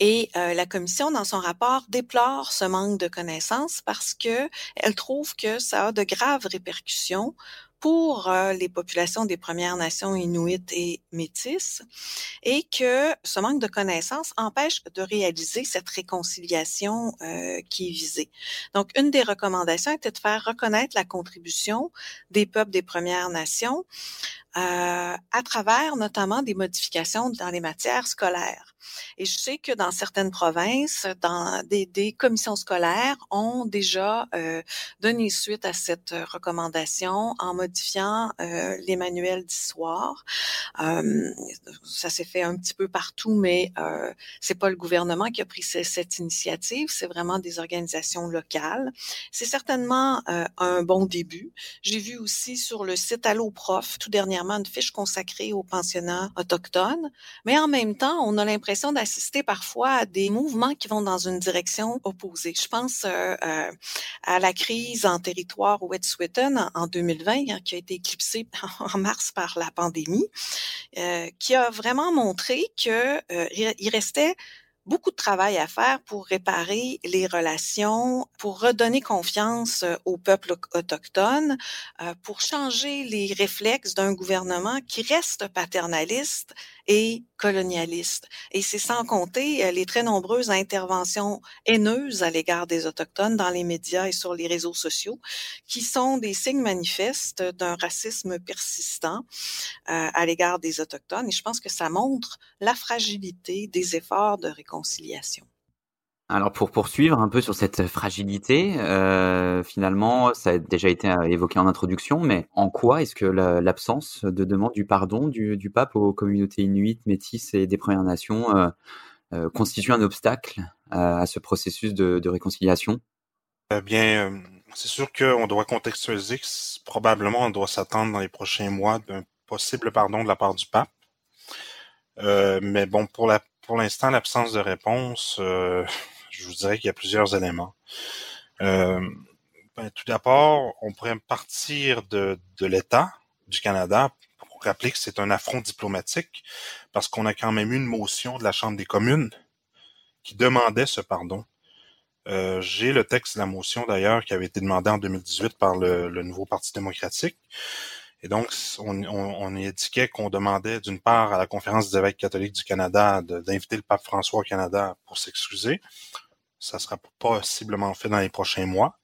Et euh, la commission, dans son rapport, déplore ce manque de connaissances parce que elle trouve que ça a de graves répercussions pour euh, les populations des Premières Nations inuites et métisses et que ce manque de connaissances empêche de réaliser cette réconciliation euh, qui est visée. Donc, une des recommandations était de faire reconnaître la contribution des peuples des Premières Nations euh, à travers notamment des modifications dans les matières scolaires. Et je sais que dans certaines provinces, dans des, des commissions scolaires ont déjà euh, donné suite à cette recommandation en modifiant euh, les manuels d'histoire. Euh, ça s'est fait un petit peu partout, mais euh, c'est pas le gouvernement qui a pris cette initiative, c'est vraiment des organisations locales. C'est certainement euh, un bon début. J'ai vu aussi sur le site Allo Prof tout dernièrement une fiche consacrée aux pensionnats autochtones, mais en même temps, on a l'impression d'assister parfois à des mouvements qui vont dans une direction opposée. Je pense euh, euh, à la crise en territoire Wet'suwet'en en 2020, hein, qui a été éclipsée en mars par la pandémie, euh, qui a vraiment montré que il restait beaucoup de travail à faire pour réparer les relations, pour redonner confiance euh, au peuple autochtone, euh, pour changer les réflexes d'un gouvernement qui reste paternaliste et colonialiste. Et c'est sans compter euh, les très nombreuses interventions haineuses à l'égard des Autochtones dans les médias et sur les réseaux sociaux, qui sont des signes manifestes d'un racisme persistant à l'égard des Autochtones. Et je pense que ça montre la fragilité des efforts de réconciliation. Alors pour poursuivre un peu sur cette fragilité, euh, finalement, ça a déjà été euh, évoqué en introduction, mais en quoi est-ce que l'absence de demande du pardon du, pape aux communautés inuites, métisses et des Premières Nations euh, constitue un obstacle à ce processus de, réconciliation? Eh bien, c'est sûr qu'on doit contextualiser que probablement on doit s'attendre dans les prochains mois d'un possible pardon de la part du pape. mais bon, pour la pour l'instant, l'absence de réponse, je vous dirais qu'il y a plusieurs éléments. Euh, ben, tout d'abord, on pourrait partir de, de l'État du Canada pour rappeler que c'est un affront diplomatique parce qu'on a quand même eu une motion de la Chambre des communes qui demandait ce pardon. Euh, J'ai le texte de la motion d'ailleurs qui avait été demandé en 2018 par le, le nouveau Parti démocratique. Et donc, on, on, on indiquait qu'on demandait d'une part à la Conférence des évêques catholiques du Canada d'inviter le pape François au Canada pour s'excuser. Ça sera possiblement fait dans les prochains mois.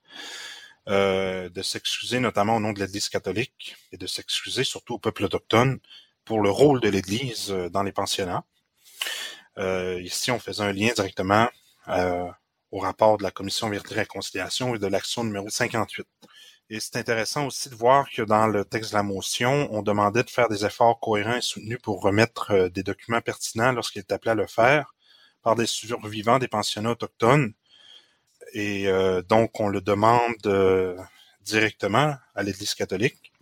Euh, de s'excuser notamment au nom de l'Église catholique et de s'excuser surtout au peuple autochtone pour le rôle de l'Église euh, dans les pensionnats. Euh, ici, on faisait un lien directement euh, au rapport de la Commission Vérité et Réconciliation et de l'action numéro 58. Et c'est intéressant aussi de voir que dans le texte de la motion, on demandait de faire des efforts cohérents et soutenus pour remettre euh, des documents pertinents lorsqu'il est appelé à le faire par des survivants des pensionnats autochtones. Et euh, donc, on le demande euh, directement à l'Église catholique.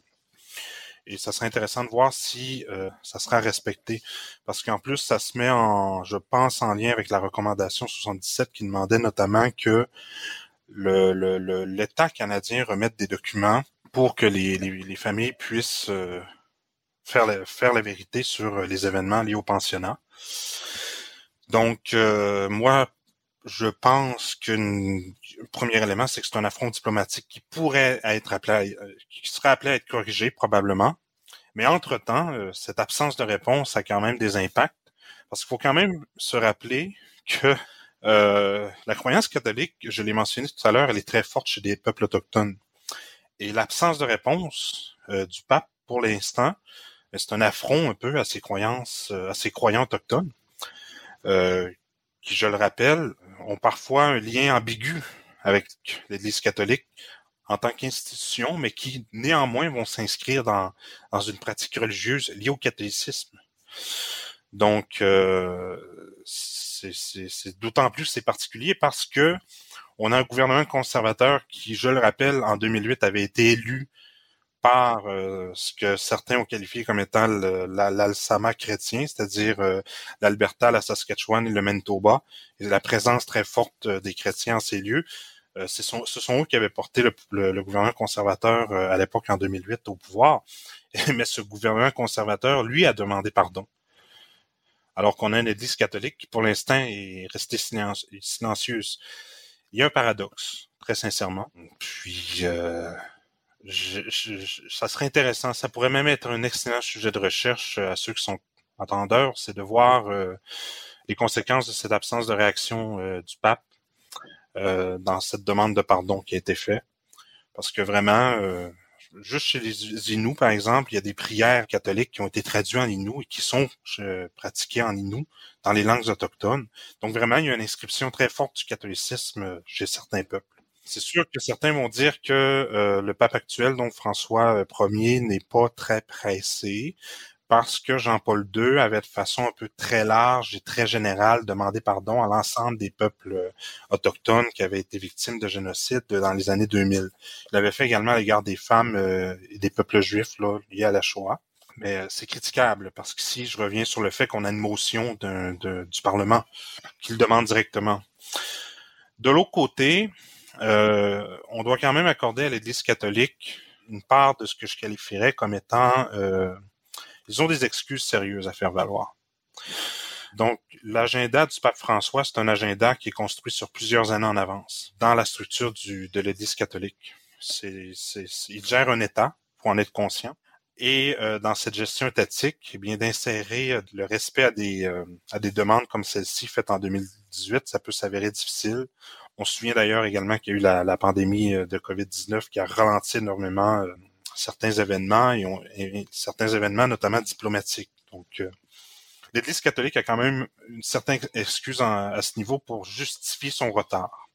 Et ça serait intéressant de voir si ça sera respecté. Parce qu'en plus, ça se met en, je pense, en lien avec la recommandation 77 qui demandait notamment que l'État le, le, canadien remette des documents pour que les, les, familles puissent euh, faire, la, faire la vérité sur les événements liés au pensionnat. Donc, euh, moi, je pense qu'un premier élément, c'est que c'est un affront diplomatique qui pourrait être appelé, qui serait appelé à être corrigé probablement. Mais entre-temps, cette absence de réponse a quand même des impacts, parce qu'il faut quand même se rappeler que euh, la croyance catholique, je l'ai mentionné tout à l'heure, elle est très forte chez des peuples autochtones. Et l'absence de réponse euh, du pape, pour l'instant, euh, c'est un affront un peu à ses croyances, à ses croyants autochtones, qui, je le rappelle, ont parfois un lien ambigu avec l'Église catholique en tant qu'institution, mais qui néanmoins vont s'inscrire dans, dans une pratique religieuse liée au catholicisme. Donc, euh, c'est d'autant plus c'est particulier parce que on a un gouvernement conservateur qui, je le rappelle, en 2008 avait été élu par euh, ce que certains ont qualifié comme étant l'Alsama chrétien, c'est-à-dire euh, l'Alberta, la Saskatchewan et le Manitoba, et la présence très forte euh, des chrétiens en ces lieux. ce, sont, ce sont eux qui avaient porté le, le gouvernement conservateur à l'époque en 2008 au pouvoir. Mais ce gouvernement conservateur, lui, a demandé pardon alors qu'on a une Église catholique qui, pour l'instant, est restée silencieuse. Il y a un paradoxe, très sincèrement. Puis, euh, ça serait intéressant. Ça pourrait même être un excellent sujet de recherche à ceux qui sont entendeurs, c'est de voir euh, les conséquences de cette absence de réaction euh, du pape dans cette demande de pardon qui a été faite. Parce que vraiment, juste chez les Inuits, par exemple, il y a des prières catholiques qui ont été traduites en Inuit et qui sont euh, pratiquées en Inuit dans les langues autochtones. Donc vraiment, il y a une inscription très forte du catholicisme euh, chez certains peuples. C'est sûr que certains vont dire que euh, le pape actuel, donc François Ier, n'est pas très pressé, parce que Jean-Paul II avait de façon un peu très large et très générale demandé pardon à l'ensemble des peuples euh, autochtones qui avaient été victimes de génocide dans les années 2000. Il avait fait également à l'égard des femmes euh, et des peuples juifs là, liés à la Shoah. Mais euh, c'est critiquable parce que si je reviens sur le fait qu'on a une motion du Parlement qui le demande directement. De l'autre côté, euh, on doit quand même accorder à l'Église catholique une part de ce que je qualifierais comme étant, euh, ils ont des excuses sérieuses à faire valoir. Donc, l'agenda du pape François, c'est un agenda qui est construit sur plusieurs années en avance dans la structure du, de l'Église catholique. C'est, il gère un État, faut en être conscient. Et euh, dans cette gestion étatique, eh bien d'insérer euh, le respect à des euh, à des demandes comme celle-ci faite en 2018, ça peut s'avérer difficile. On se souvient d'ailleurs également qu'il y a eu la, la pandémie de Covid-19 qui a ralenti énormément certains événements événements notamment diplomatiques. Donc l'Église catholique a quand même une certaine excuse à ce niveau pour justifier son retard.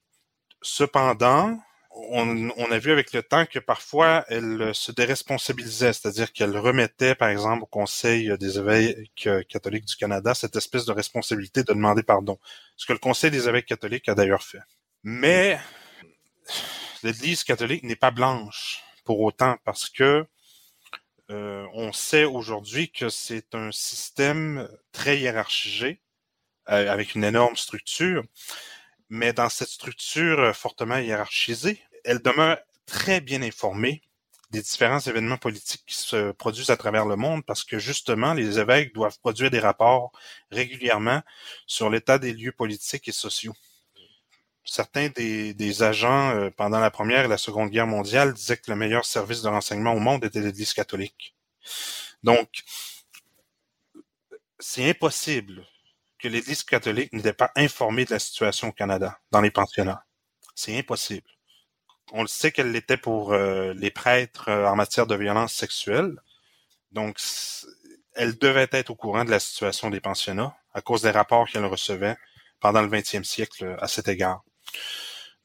Cependant, on, a vu avec le temps que parfois elle se déresponsabilisait, c'est-à-dire qu'elle remettait, par exemple, au Conseil des évêques catholiques du Canada cette espèce de responsabilité de demander pardon, ce que le Conseil des évêques catholiques a d'ailleurs fait. Mais l'Église catholique n'est pas blanche pour autant, parce que euh, on sait aujourd'hui que c'est un système très hiérarchisé, euh, avec une énorme structure, mais dans cette structure fortement hiérarchisée, elle demeure très bien informée des différents événements politiques qui se produisent à travers le monde parce que justement, les évêques doivent produire des rapports régulièrement sur l'état des lieux politiques et sociaux certains des, agents euh, pendant la Première et la Seconde Guerre mondiale disaient que le meilleur service de renseignement au monde était l'Église catholique. Donc, c'est impossible que l'Église catholique n'était pas informée de la situation au Canada, dans les pensionnats. C'est impossible. On le sait qu'elle l'était pour euh, les prêtres euh, en matière de violence sexuelle. Donc, elle devait être au courant de la situation des pensionnats à cause des rapports qu'elle recevait pendant le 20e siècle à cet égard.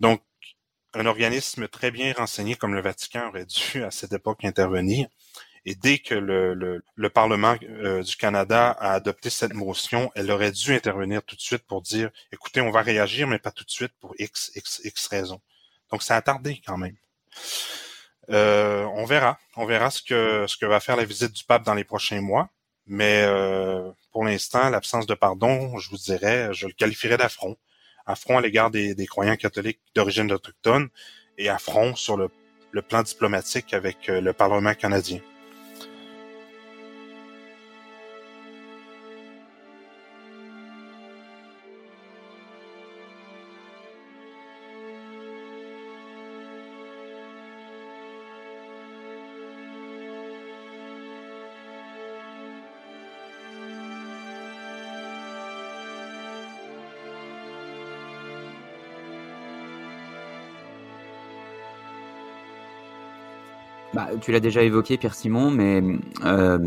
Donc, un organisme très bien renseigné comme le Vatican aurait dû à cette époque intervenir. Et dès que le, le, Parlement euh, du Canada a adopté cette motion, elle aurait dû intervenir tout de suite pour dire, écoutez, on va réagir, mais pas tout de suite pour X, X, X raisons. Donc, ça a tardé quand même. Euh, on verra. On verra ce que, ce que va faire la visite du pape dans les prochains mois. Mais euh, pour l'instant, l'absence de pardon, je vous dirais, je le qualifierais d'affront affront à l'égard des, croyants catholiques d'origine autochtone et affront sur le, plan diplomatique avec euh, le Parlement canadien. Tu l'as déjà évoqué, Pierre Simon, mais euh,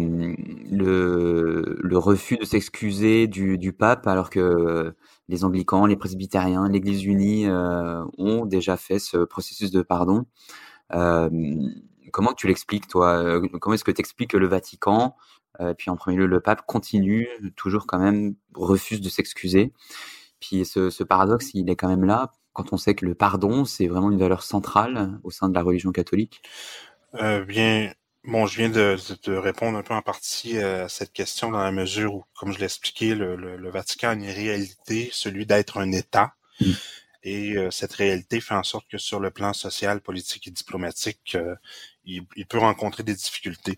le, refus de s'excuser du, pape, alors que les anglicans, les presbytériens, l'Église unie euh, ont déjà fait ce processus de pardon. Euh, comment tu l'expliques, toi? Comment est-ce que tu expliques que le Vatican, puis en premier lieu le pape, continue toujours quand même, refuse de s'excuser? Puis ce paradoxe, il est quand même là quand on sait que le pardon, c'est vraiment une valeur centrale au sein de la religion catholique euh, bien, bon, je viens de, de, répondre un peu en partie euh, à cette question dans la mesure où, comme je l'ai expliqué, le, le, Vatican a une réalité, celui d'être un État. Mm. Et euh, cette réalité fait en sorte que sur le plan social, politique et diplomatique, il, il, peut rencontrer des difficultés.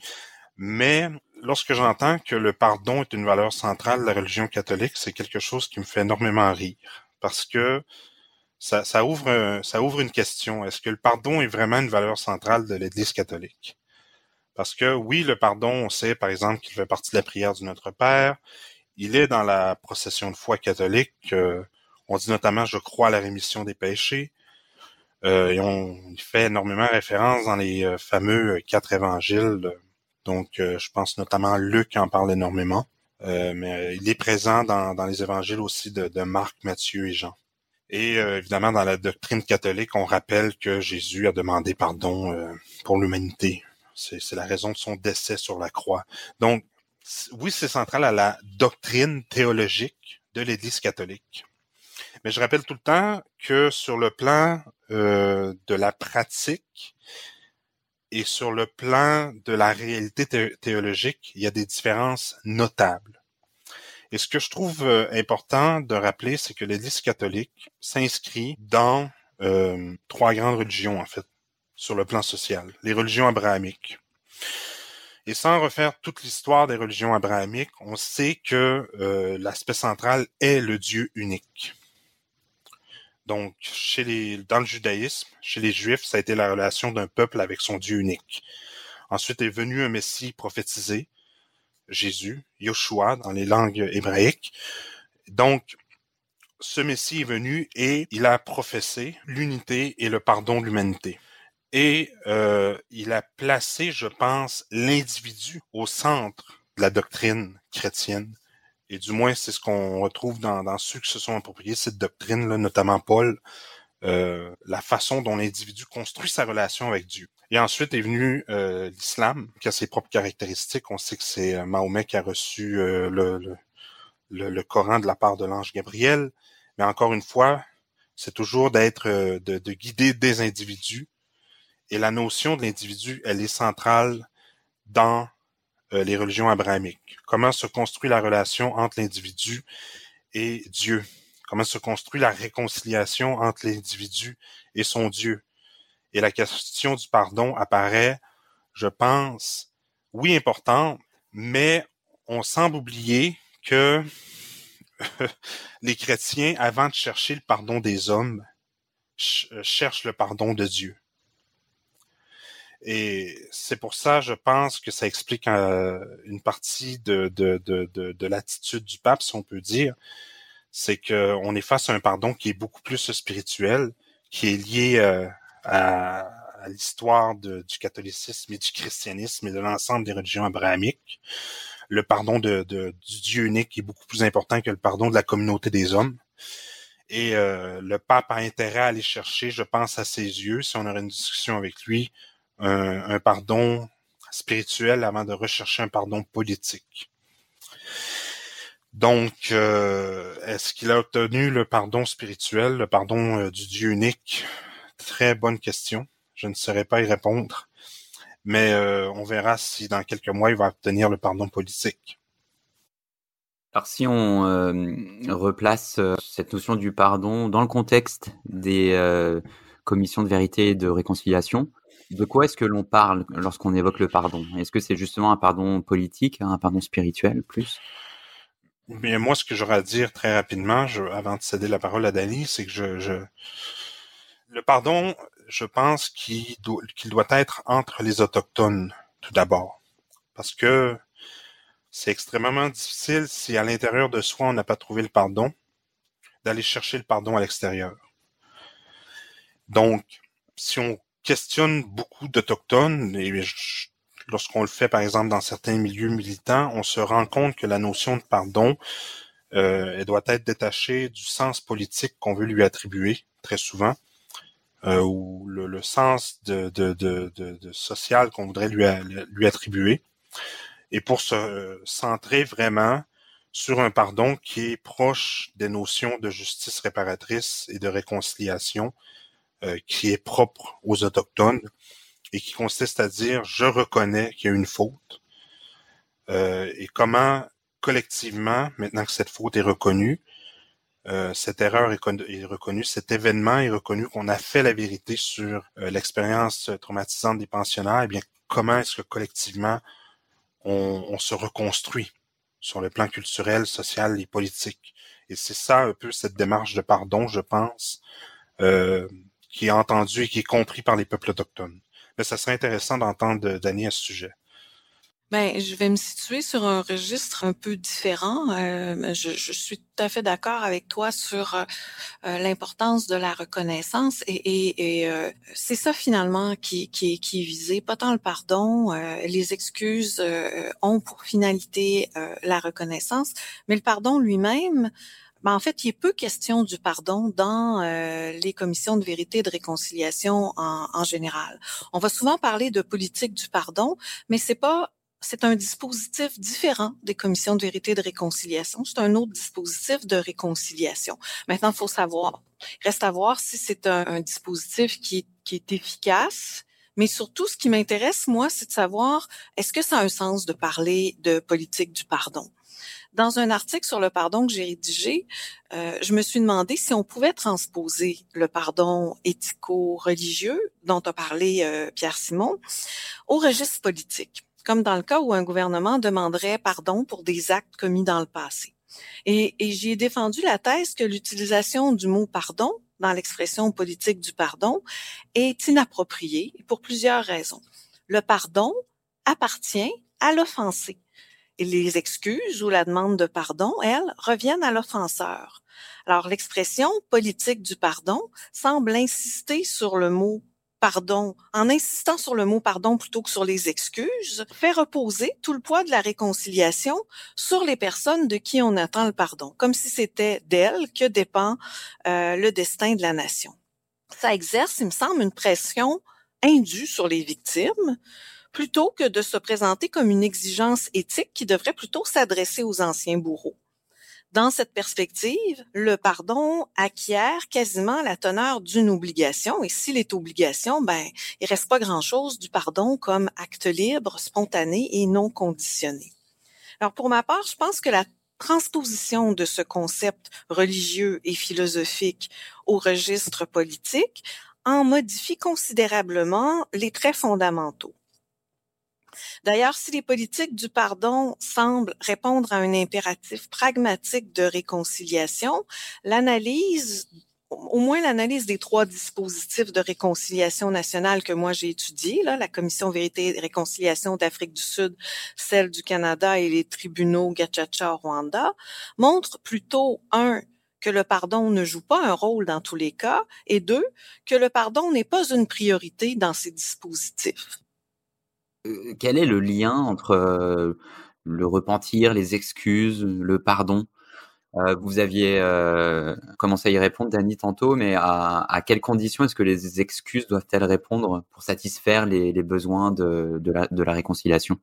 Mais lorsque j'entends que le pardon est une valeur centrale de la religion catholique, c'est quelque chose qui me fait énormément rire. Parce que ça, ça, ouvre, ça ouvre une question. Est-ce que le pardon est vraiment une valeur centrale de l'Église catholique? Parce que oui, le pardon, on sait par exemple qu'il fait partie de la prière du Notre Père. Il est dans la procession de foi catholique. on dit notamment je crois à la rémission des péchés. Euh, et on fait énormément référence dans les euh, fameux quatre évangiles. Donc, je pense notamment Luc en parle énormément. Euh, mais il est présent dans, dans les évangiles aussi de, de Marc, Matthieu et Jean. Et euh, évidemment, dans la doctrine catholique, on rappelle que Jésus a demandé pardon euh, pour l'humanité. C'est la raison de son décès sur la croix. Donc, oui, c'est central à la doctrine théologique de l'Église catholique. Mais je rappelle tout le temps que sur le plan euh, de la pratique, Et sur le plan de la réalité théologique, il y a des différences notables. Et ce que je trouve euh, important de rappeler, c'est que l'Église catholique s'inscrit dans euh, trois grandes religions, en fait, sur le plan social. Les religions abrahamiques. Et sans refaire toute l'histoire des religions abrahamiques, on sait que euh, l'aspect central est le Dieu unique. Donc, chez les, dans le judaïsme, chez les Juifs, ça a été la relation d'un peuple avec son Dieu unique. Ensuite est venu un Messie prophétisé, Jésus, Yoshua dans les langues hébraïques. Donc, ce Messie est venu et il a professé l'unité et le pardon de l'humanité. Et euh, il a placé, je pense, l'individu au centre de la doctrine chrétienne. Et du moins, c'est ce qu'on retrouve dans, dans, ceux qui se sont appropriés cette doctrine-là, notamment Paul, euh, la façon dont l'individu construit sa relation avec Dieu. Et ensuite est venu euh, l'islam, qui a ses propres caractéristiques. On sait que c'est euh, Mahomet qui a reçu le, Coran de la part de l'ange Gabriel. Mais encore une fois, c'est toujours d'être, de, de, guider des individus. Et la notion de l'individu, elle est centrale dans les religions abrahamiques. Comment se construit la relation entre l'individu et Dieu? Comment se construit la réconciliation entre l'individu et son Dieu? Et la question du pardon apparaît, je pense, oui, importante, mais on semble oublier que les chrétiens, avant de chercher le pardon des hommes, cherchent le pardon de Dieu. Et c'est pour ça, je pense que ça explique euh, une partie de l'attitude du pape, si on peut dire. C'est qu'on est face à un pardon qui est beaucoup plus spirituel, qui est lié euh, à, à l'histoire du catholicisme et du christianisme et de l'ensemble des religions abrahamiques. Le pardon de, de, du Dieu unique est beaucoup plus important que le pardon de la communauté des hommes. Et euh, le pape a intérêt à aller chercher, je pense, à ses yeux, si on aurait une discussion avec lui, un, pardon spirituel avant de rechercher un pardon politique. Donc, euh, est-ce qu'il a obtenu le pardon spirituel, le pardon euh, du Dieu unique? Très bonne question. Je ne saurais pas y répondre. Mais euh, on verra si dans quelques mois, il va obtenir le pardon politique. Alors si on replace cette notion du pardon dans le contexte des commissions de vérité et de réconciliation, de quoi est-ce que l'on parle lorsqu'on évoque le pardon? Est-ce que c'est justement un pardon politique, un pardon spirituel plus? Bien, moi, ce que j'aurais à dire très rapidement, avant de céder la parole à Dani, c'est que je, le pardon, je pense qu'il doit, doit être entre les autochtones, tout d'abord. Parce que c'est extrêmement difficile si à l'intérieur de soi on n'a pas trouvé le pardon, d'aller chercher le pardon à l'extérieur. Donc, si on questionne beaucoup d'Autochtones et lorsqu'on le fait, par exemple, dans certains milieux militants, on se rend compte que la notion de pardon, euh, elle doit être détachée du sens politique qu'on veut lui attribuer très souvent, euh, ou le, sens social qu'on voudrait lui, attribuer, et pour se centrer vraiment sur un pardon qui est proche des notions de justice réparatrice et de réconciliation, euh, qui est propre aux Autochtones et qui consiste à dire je reconnais qu'il y a une faute euh, et comment collectivement, maintenant que cette faute est reconnue, euh, cette erreur est, reconnue, cet événement est reconnu qu'on a fait la vérité sur euh, l'expérience traumatisante des pensionnaires, eh bien comment est-ce que collectivement on, on, se reconstruit sur le plan culturel, social et politique? Et c'est ça un peu cette démarche de pardon, je pense, euh, qui est entendu et qui est compris par les peuples autochtones. Mais ça serait intéressant d'entendre Dani à ce sujet. Ben, je vais me situer sur un registre un peu différent. Euh, je, suis tout à fait d'accord avec toi sur euh, l'importance de la reconnaissance et, euh, c'est ça finalement qui, est visé, pas tant le pardon. Euh, les excuses euh, ont pour finalité la reconnaissance, mais le pardon lui-même ben, en fait, il est peu question du pardon dans euh, les commissions de vérité et de réconciliation en, en, général. On va souvent parler de politique du pardon, mais c'est pas c'est un dispositif différent des commissions de vérité et de réconciliation. C'est un autre dispositif de réconciliation. Maintenant, il faut savoir, reste à voir si c'est un, un, dispositif qui, qui est efficace, Mais surtout, ce qui m'intéresse, moi, c'est de savoir, est-ce que ça a un sens de parler de politique du pardon? Dans un article sur le pardon que j'ai rédigé, euh, je me suis demandé si on pouvait transposer le pardon éthico-religieux dont a parlé euh, Pierre Simon au registre politique, comme dans le cas où un gouvernement demanderait pardon pour des actes commis dans le passé. Et, et j'y ai défendu la thèse que l'utilisation du mot pardon dans l'expression politique du pardon est inappropriée pour plusieurs raisons. Le pardon appartient à l'offensé les excuses ou la demande de pardon, elles, reviennent à l'offenseur. Alors, l'expression politique du pardon semble insister sur le mot pardon, en insistant sur le mot pardon plutôt que sur les excuses, fait reposer tout le poids de la réconciliation sur les personnes de qui on attend le pardon, comme si c'était d'elles que dépend euh, le destin de la nation. Ça exerce, il me semble, une pression indue sur les victimes, plutôt que de se présenter comme une exigence éthique qui devrait plutôt s'adresser aux anciens bourreaux. Dans cette perspective, le pardon acquiert quasiment la teneur d'une obligation et s'il est obligation, ben, il reste pas grand-chose du pardon comme acte libre, spontané et non conditionné. Alors pour ma part, je pense que la transposition de ce concept religieux et philosophique au registre politique en modifie considérablement les traits fondamentaux. D'ailleurs, si les politiques du pardon semblent répondre à un impératif pragmatique de réconciliation, l'analyse au moins l'analyse des trois dispositifs de réconciliation nationale que moi j'ai étudiés, la Commission Vérité et Réconciliation d'Afrique du Sud, celle du Canada et les tribunaux Gachacha au Rwanda, montrent plutôt, un, que le pardon ne joue pas un rôle dans tous les cas, et deux, que le pardon n'est pas une priorité dans ces dispositifs quel est le lien entre, le repentir, les excuses, le pardon? vous aviez, commencé à y répondre, Dany, tantôt, mais à quelles conditions est-ce que les excuses doivent-elles répondre pour satisfaire les besoins de la réconciliation?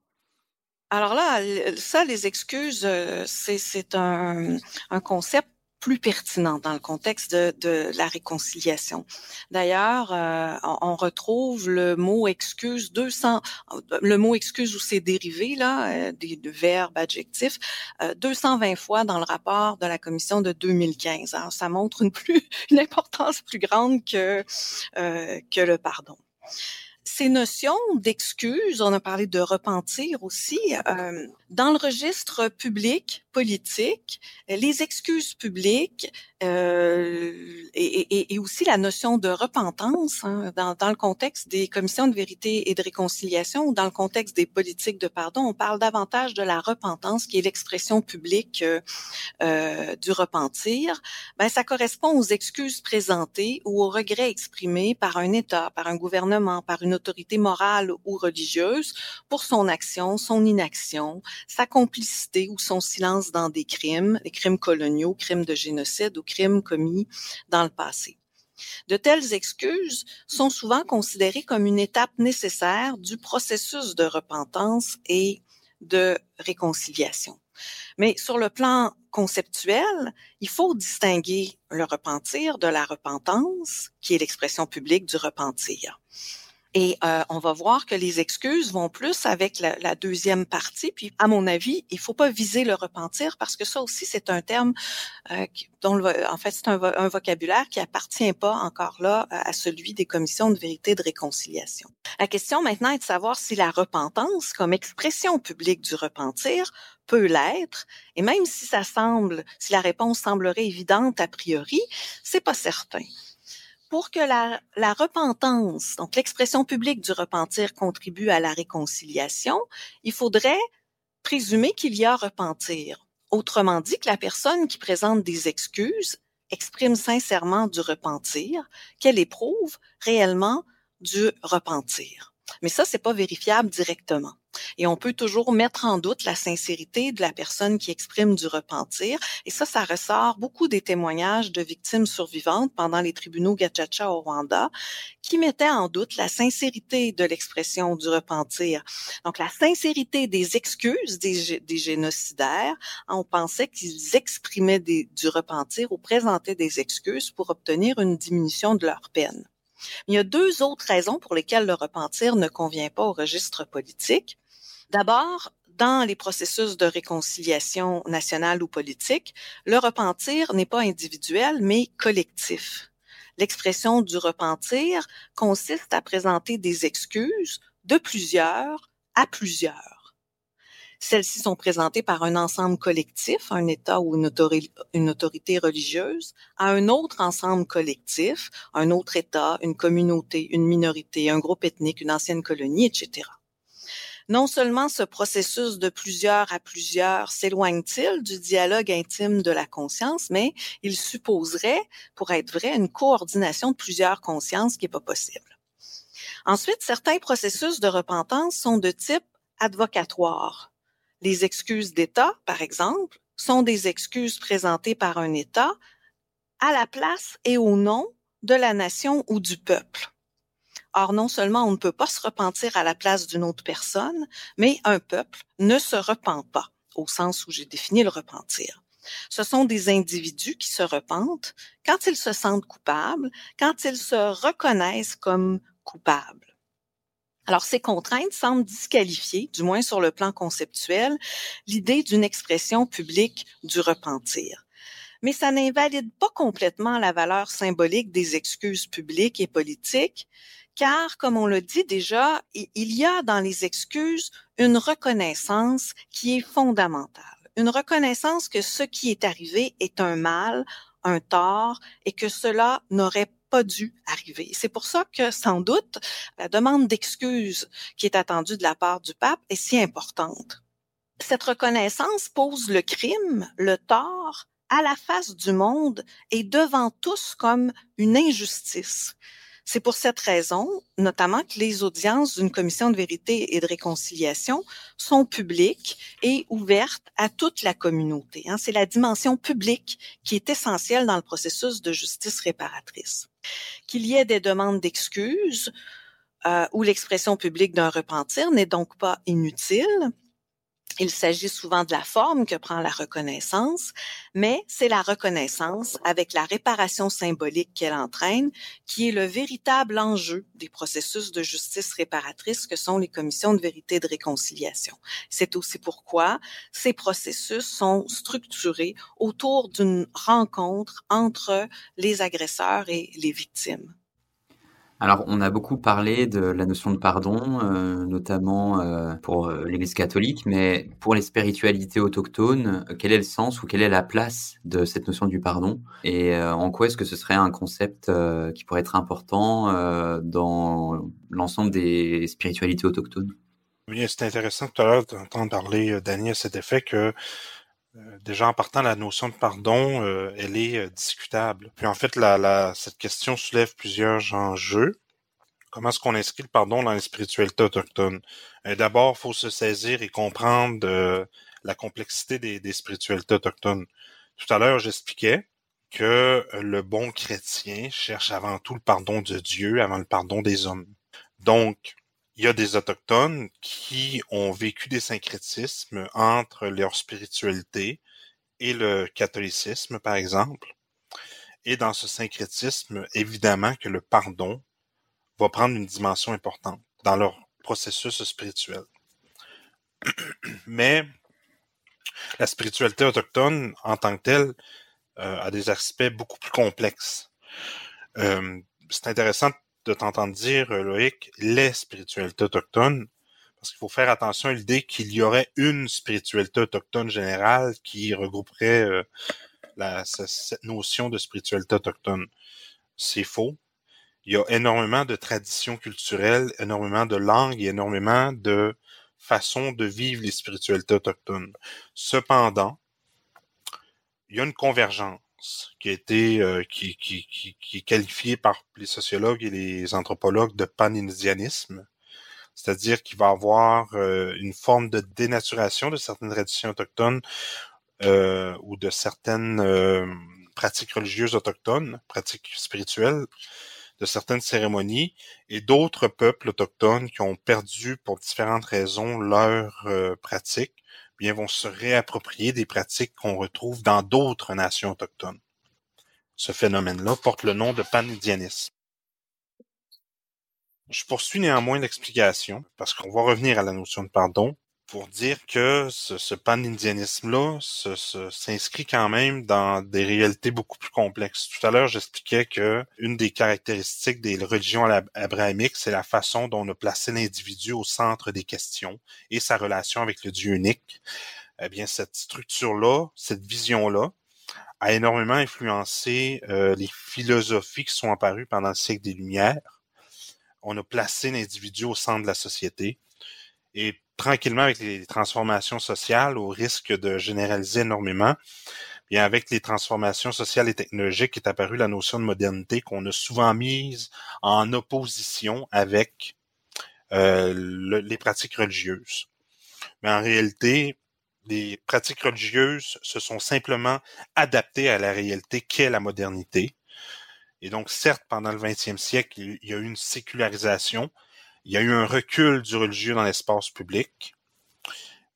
Alors là, ça, les excuses, c'est un concept plus pertinent dans le contexte de, la réconciliation. D'ailleurs, euh, on, retrouve le mot excuse 200, le mot excuse ou ses dérivés là, euh, des de verbes adjectifs, euh, 220 fois dans le rapport de la commission de 2015. Alors, ça montre une plus une importance plus grande que euh, que le pardon ces notions d'excuses, on a parlé de repentir aussi, euh, dans le registre public, politique, les excuses publiques euh, et, et, aussi la notion de repentance hein, dans, dans, le contexte des commissions de vérité et de réconciliation ou dans le contexte des politiques de pardon, on parle davantage de la repentance qui est l'expression publique euh, euh du repentir. Ben, ça correspond aux excuses présentées ou aux regrets exprimés par un État, par un gouvernement, par une autorité morale ou religieuse pour son action, son inaction, sa complicité ou son silence dans des crimes, les crimes coloniaux, crimes de génocide ou crimes commis dans le passé. De telles excuses sont souvent considérées comme une étape nécessaire du processus de repentance et de réconciliation. Mais sur le plan conceptuel, il faut distinguer le repentir de la repentance, qui est l'expression publique du repentir. Et euh, on va voir que les excuses vont plus avec la, deuxième partie. Puis, à mon avis, il faut pas viser le repentir parce que ça aussi, c'est un terme euh, dont, en fait, c'est un, un, vocabulaire qui appartient pas encore là à celui des commissions de vérité et de réconciliation. La question maintenant est de savoir si la repentance, comme expression publique du repentir, peut l'être. Et même si ça semble, si la réponse semblerait évidente a priori, c'est pas certain pour que la, repentance, donc l'expression publique du repentir contribue à la réconciliation, il faudrait présumer qu'il y a repentir. Autrement dit, que la personne qui présente des excuses exprime sincèrement du repentir, qu'elle éprouve réellement du repentir. Mais ça, c'est pas vérifiable directement. Et on peut toujours mettre en doute la sincérité de la personne qui exprime du repentir. Et ça, ça ressort beaucoup des témoignages de victimes survivantes pendant les tribunaux Gachacha au Rwanda, qui mettaient en doute la sincérité de l'expression du repentir. Donc, la sincérité des excuses des, génocidaires, on pensait qu'ils exprimaient du repentir ou présentaient des excuses pour obtenir une diminution de leur peine. Il y a deux autres raisons pour lesquelles le repentir ne convient pas au registre politique. D'abord, dans les processus de réconciliation nationale ou politique, le repentir n'est pas individuel, mais collectif. L'expression du repentir consiste à présenter des excuses de plusieurs à plusieurs. Celles-ci sont présentées par un ensemble collectif, un État ou une, autorité religieuse, à un autre ensemble collectif, un autre État, une communauté, une minorité, un groupe ethnique, une ancienne colonie, etc. Non seulement ce processus de plusieurs à plusieurs s'éloigne-t-il du dialogue intime de la conscience, mais il supposerait, pour être vrai, une coordination de plusieurs consciences qui n'est pas possible. Ensuite, certains processus de repentance sont de type advocatoire. Les excuses d'État, par exemple, sont des excuses présentées par un État à la place et au nom de la nation ou du peuple. Or, non seulement on ne peut pas se repentir à la place d'une autre personne, mais un peuple ne se repent pas, au sens où j'ai défini le repentir. Ce sont des individus qui se repentent quand ils se sentent coupables, quand ils se reconnaissent comme coupables. Alors, ces contraintes semblent disqualifier, du moins sur le plan conceptuel, l'idée d'une expression publique du repentir. Mais ça n'invalide pas complètement la valeur symbolique des excuses publiques et politiques, car, comme on le dit déjà, il y a dans les excuses une reconnaissance qui est fondamentale. Une reconnaissance que ce qui est arrivé est un mal, un tort, et que cela n'aurait pas dû arriver. C'est pour ça que, sans doute, la demande d'excuses qui est attendue de la part du pape est si importante. Cette reconnaissance pose le crime, le tort, à la face du monde et devant tous comme une injustice. C'est pour cette raison, notamment, que les audiences d'une commission de vérité et de réconciliation sont publiques et ouvertes à toute la communauté. Hein. C'est la dimension publique qui est essentielle dans le processus de justice réparatrice. Qu'il y ait des demandes d'excuses euh, ou l'expression publique d'un repentir n'est donc pas inutile. Il s'agit souvent de la forme que prend la reconnaissance, mais c'est la reconnaissance avec la réparation symbolique qu'elle entraîne qui est le véritable enjeu des processus de justice réparatrice que sont les commissions de vérité et de réconciliation. C'est aussi pourquoi ces processus sont structurés autour d'une rencontre entre les agresseurs et les victimes. Alors, on a beaucoup parlé de la notion de pardon, euh, notamment euh, pour euh, l'Église catholique, mais pour les spiritualités autochtones, quel est le sens ou quelle est la place de cette notion du pardon? Et en quoi est-ce que ce serait un concept qui pourrait être important dans l'ensemble des spiritualités autochtones? C'est intéressant tout à l'heure d'entendre parler, à cet effet que déjà en partant, la notion de pardon, euh, elle est euh, discutable. Puis en fait, la, cette question soulève plusieurs enjeux. Comment est-ce qu'on inscrit le pardon dans les spiritualités autochtones? D'abord, il faut se saisir et comprendre la complexité des, des, spiritualités autochtones. Tout à l'heure, j'expliquais que le bon chrétien cherche avant tout le pardon de Dieu avant le pardon des hommes. Donc, il y a des autochtones qui ont vécu des syncrétismes entre leur spiritualité et le catholicisme, par exemple. Et dans ce syncrétisme, évidemment que le pardon va prendre une dimension importante dans leur processus spirituel. Mais la spiritualité autochtone, en tant que telle, euh, a des aspects beaucoup plus complexes. Euh, c'est intéressant t'entendre dire, euh, Loïc, les spiritualités autochtones, parce qu'il faut faire attention à l'idée qu'il y aurait une spiritualité autochtone générale qui regrouperait euh, cette notion de spiritualité autochtone. C'est faux. Il y a énormément de traditions culturelles, énormément de langues et énormément de façons de vivre les spiritualités autochtones. Cependant, il y a une convergence qui a euh, qui, qui, qui, qui, est qualifié par les sociologues et les anthropologues de panindianisme, c'est-à-dire qu'il va avoir euh, une forme de dénaturation de certaines traditions autochtones euh, ou de certaines pratiques religieuses autochtones, pratiques spirituelles, de certaines cérémonies, et d'autres peuples autochtones qui ont perdu pour différentes raisons leurs pratiques bien vont se réapproprier des pratiques qu'on retrouve dans d'autres nations autochtones. Ce phénomène-là porte le nom de panidianisme. Je poursuis néanmoins l'explication, parce qu'on va revenir à la notion de pardon, pour dire que ce, ce pan-indianisme-là s'inscrit quand même dans des réalités beaucoup plus complexes. Tout à l'heure, j'expliquais que une des caractéristiques des religions abrahamiques, c'est la façon dont on a placé l'individu au centre des questions et sa relation avec le Dieu unique. Eh bien, cette structure-là, cette vision-là, a énormément influencé euh, les philosophies qui sont apparues pendant le siècle des Lumières. On a placé l'individu au centre de la société. Et tranquillement, avec les transformations sociales, au risque de généraliser énormément, bien avec les transformations sociales et technologiques est apparue la notion de modernité qu'on a souvent mise en opposition avec euh, les pratiques religieuses. Mais en réalité, les pratiques religieuses se sont simplement adaptées à la réalité qu'est la modernité. Et donc, certes, pendant le 20e siècle, il y a eu une sécularisation, il y a eu un recul du religieux dans l'espace public,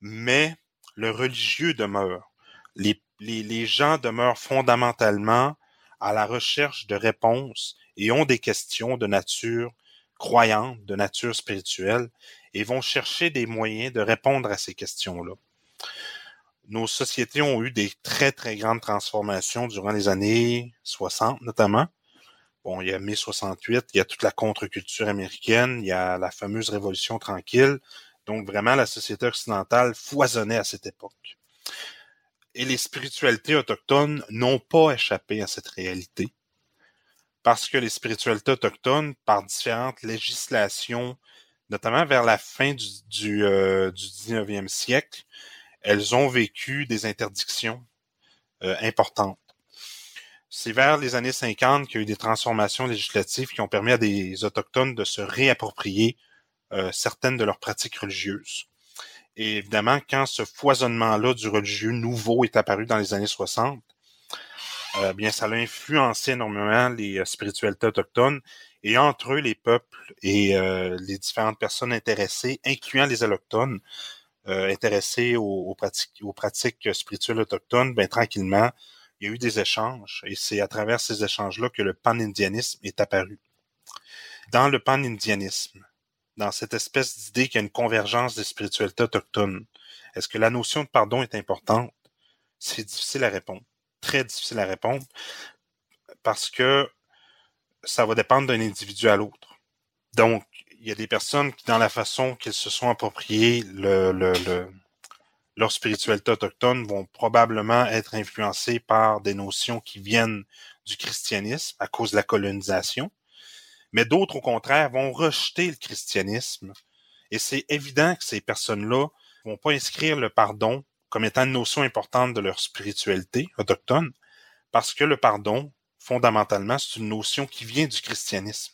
mais le religieux demeure. Les, gens demeurent fondamentalement à la recherche de réponses et ont des questions de nature croyante, de nature spirituelle, et vont chercher des moyens de répondre à ces questions-là nos sociétés ont eu des très, très grandes transformations durant les années 60, notamment. Bon, il y a mai 68, il y a toute la contre-culture américaine, il y a la fameuse révolution tranquille. Donc, vraiment, la société occidentale foisonnait à cette époque. Et les spiritualités autochtones n'ont pas échappé à cette réalité. Parce que les spiritualités autochtones, par différentes législations, notamment vers la fin du, du, euh, du 19e siècle, elles ont vécu des interdictions euh, importantes. C'est vers les années 50 qu'il y a eu des transformations législatives qui ont permis à des Autochtones de se réapproprier euh, certaines de leurs pratiques religieuses. Et évidemment, quand ce foisonnement-là du religieux nouveau est apparu dans les années 60, euh, bien, ça a influencé énormément les spiritualités autochtones et entre eux, les peuples et les différentes personnes intéressées, incluant les allochtones, euh, intéressés aux, pratiques, aux pratiques spirituelles autochtones, ben tranquillement, il y a eu des échanges et c'est à travers ces échanges-là que le pan-indianisme est apparu. Dans le pan-indianisme, dans cette espèce d'idée qu'il y a une convergence des spiritualités autochtones, est-ce que la notion de pardon est importante? C'est difficile à répondre. Très difficile à répondre parce que ça va dépendre d'un individu à l'autre. Donc, il y a des personnes qui, dans la façon qu'ils se sont appropriés le, le, leur spiritualité autochtone, vont probablement être influencées par des notions qui viennent du christianisme à cause de la colonisation. Mais d'autres, au contraire, vont rejeter le christianisme. Et c'est évident que ces personnes-là vont pas inscrire le pardon comme étant une notion importante de leur spiritualité autochtone, parce que le pardon, fondamentalement, c'est une notion qui vient du christianisme.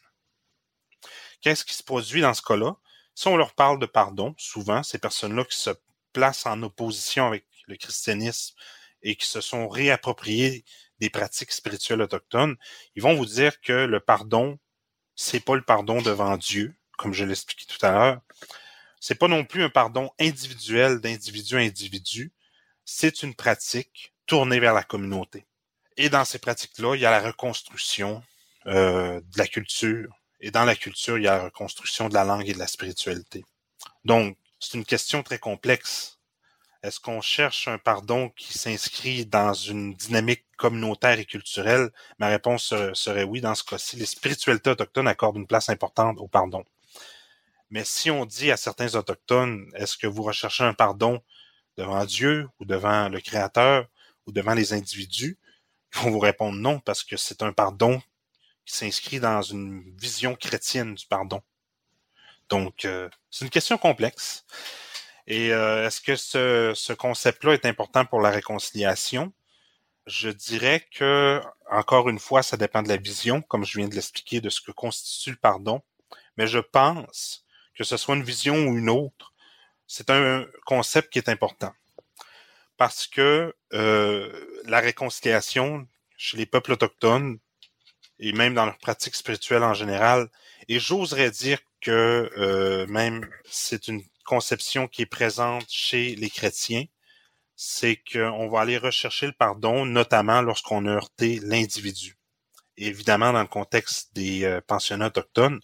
Qu'est-ce qui se produit dans ce cas-là? Si on leur parle de pardon, souvent, ces personnes-là qui se placent en opposition avec le christianisme et qui se sont réappropriées des pratiques spirituelles autochtones, ils vont vous dire que le pardon, c'est pas le pardon devant Dieu, comme je l'expliquais tout à l'heure. C'est pas non plus un pardon individuel d'individu à individu. C'est une pratique tournée vers la communauté. Et dans ces pratiques-là, il y a la reconstruction euh, de la culture, et dans la culture, il y a la reconstruction de la langue et de la spiritualité. Donc, c'est une question très complexe. Est-ce qu'on cherche un pardon qui s'inscrit dans une dynamique communautaire et culturelle? Ma réponse serait oui dans ce cas-ci. Les spiritualités autochtones accordent une place importante au pardon. Mais si on dit à certains autochtones, est-ce que vous recherchez un pardon devant Dieu ou devant le Créateur ou devant les individus? Ils vont vous répondre non parce que c'est un pardon qui s'inscrit dans une vision chrétienne du pardon. Donc, euh, c'est une question complexe. Et euh, est-ce que ce, ce concept-là est important pour la réconciliation? Je dirais que, encore une fois, ça dépend de la vision, comme je viens de l'expliquer, de ce que constitue le pardon. Mais je pense que ce soit une vision ou une autre, c'est un concept qui est important. Parce que euh, la réconciliation chez les peuples autochtones, et même dans leur pratique spirituelle en général. Et j'oserais dire que euh, même c'est une conception qui est présente chez les chrétiens, c'est qu'on va aller rechercher le pardon, notamment lorsqu'on a heurté l'individu. Évidemment, dans le contexte des euh, pensionnats autochtones,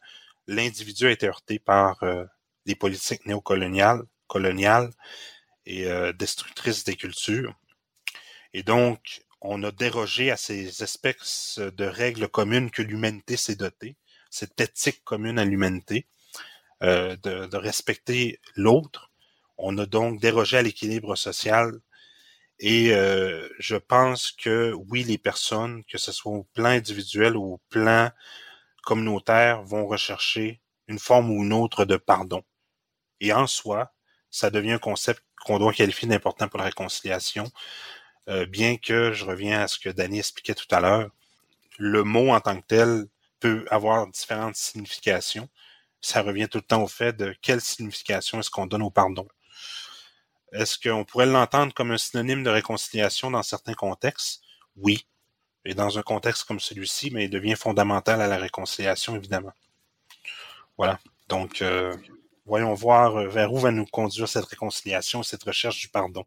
l'individu a été heurté par euh, des politiques néocoloniales coloniales et euh, destructrices des cultures. Et donc, on a dérogé à ces espèces de règles communes que l'humanité s'est dotée, cette éthique commune à l'humanité, euh, de, respecter l'autre. On a donc dérogé à l'équilibre social. Et euh, je pense que oui, les personnes, que ce soit au plan individuel ou au plan communautaire, vont rechercher une forme ou une autre de pardon. Et en soi, ça devient un concept qu'on doit qualifier d'important pour la réconciliation. Euh, bien que je reviens à ce que Danny expliquait tout à l'heure, le mot en tant que tel peut avoir différentes significations. Ça revient tout le temps au fait de quelle signification est-ce qu'on donne au pardon. Est-ce qu'on pourrait l'entendre comme un synonyme de réconciliation dans certains contextes? Oui. Et dans un contexte comme celui-ci, mais il devient fondamental à la réconciliation, évidemment. Voilà. Donc, euh, voyons voir euh, vers où va nous conduire cette réconciliation, cette recherche du pardon.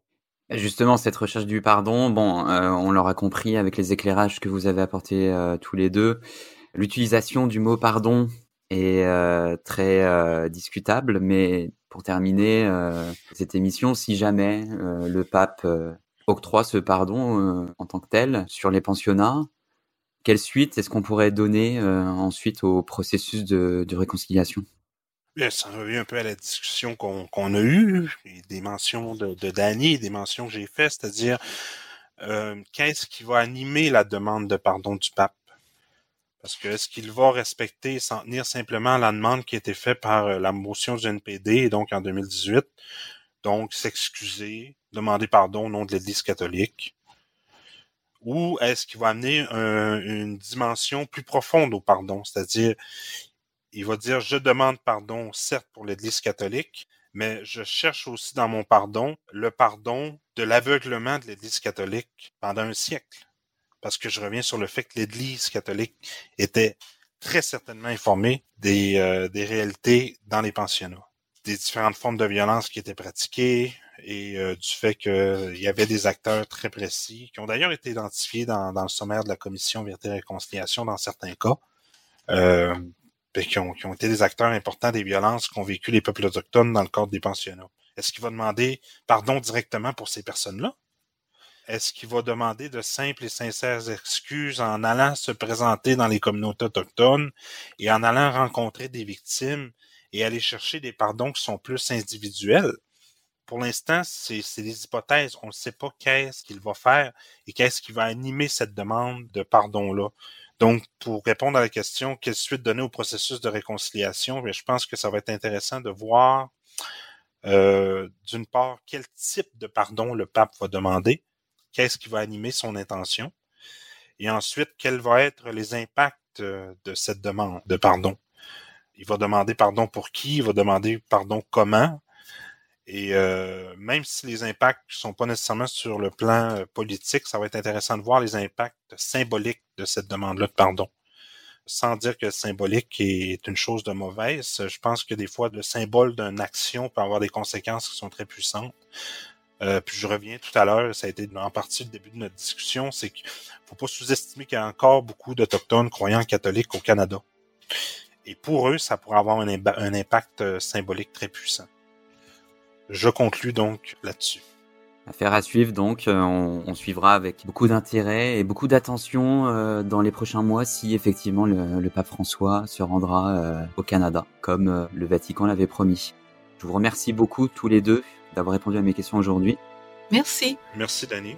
Justement, cette recherche du pardon, bon, euh, on l'aura compris avec les éclairages que vous avez apportés tous les deux. L'utilisation du mot pardon est euh, très euh, discutable, mais pour terminer euh, cette émission, si jamais le pape octroie ce pardon en tant que tel sur les pensionnats, quelle suite est-ce qu'on pourrait donner ensuite au processus de, réconciliation? Ça revient un peu à la discussion qu'on a eue, des mentions de, de Danny, des mentions que j'ai faites, c'est-à-dire qu'est-ce qui va animer la demande de pardon du pape? Parce que est-ce qu'il va respecter s'en tenir simplement à la demande qui a été faite par euh, la motion du NPD, donc en 2018, donc s'excuser, demander pardon au nom de l'Église catholique? Ou est-ce qu'il va amener un, une dimension plus profonde au pardon, c'est-à-dire il va dire, je demande pardon, certes, pour l'Église catholique, mais je cherche aussi dans mon pardon le pardon de l'aveuglement de l'Église catholique pendant un siècle. Parce que je reviens sur le fait que l'Église catholique était très certainement informée des, euh, réalités dans les pensionnats, des différentes formes de violence qui étaient pratiquées et euh, du fait qu'il y avait des acteurs très précis qui ont d'ailleurs été identifiés dans, le sommaire de la commission Vérité et Réconciliation dans certains cas. Euh, qui ont, qui ont été des acteurs importants des violences qu'ont vécu les peuples autochtones dans le cadre des pensionnats. Est-ce qu'il va demander pardon directement pour ces personnes-là? Est-ce qu'il va demander de simples et sincères excuses en allant se présenter dans les communautés autochtones et en allant rencontrer des victimes et aller chercher des pardons qui sont plus individuels? Pour l'instant, c'est des hypothèses. On ne sait pas qu'est-ce qu'il va faire et qu'est-ce qui va animer cette demande de pardon-là. Donc, pour répondre à la question, quelle suite donner au processus de réconciliation, je pense que ça va être intéressant de voir, euh, d'une part, quel type de pardon le pape va demander, qu'est-ce qui va animer son intention, et ensuite, quels vont être les impacts euh, de cette demande de pardon. Il va demander pardon pour qui, il va demander pardon comment, et euh, même si les impacts ne sont pas nécessairement sur le plan euh, politique, ça va être intéressant de voir les impacts symboliques de cette demande-là de pardon. Sans dire que symbolique est une chose de mauvaise, je pense que des fois, le symbole d'une action peut avoir des conséquences qui sont très puissantes. Euh, puis je reviens tout à l'heure, ça a été en partie le début de notre discussion, c'est qu'il faut pas sous-estimer qu'il y a encore beaucoup d'Autochtones croyants catholiques au Canada. Et pour eux, ça pourrait avoir un, impact euh, symbolique très puissant. Je conclus donc là-dessus. Affaire à suivre donc, euh, on, suivra avec beaucoup d'intérêt et beaucoup d'attention euh, dans les prochains mois si effectivement le, pape François se rendra au Canada comme le Vatican l'avait promis. Je vous remercie beaucoup tous les deux d'avoir répondu à mes questions aujourd'hui. Merci. Merci Dani.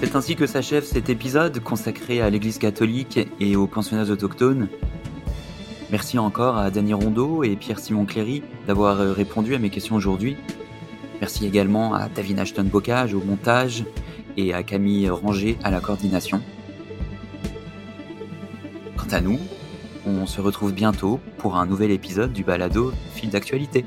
C'est ainsi que s'achève cet épisode consacré à l'Église catholique et aux pensionnats autochtones. Merci encore à Danny Rondeau et Pierre-Simon Cléry d'avoir euh, répondu à mes questions aujourd'hui. Merci également à David Ashton Bocage au montage et à Camille Ranger à la coordination. Quant à nous, on se retrouve bientôt pour un nouvel épisode du balado Fil d'actualité.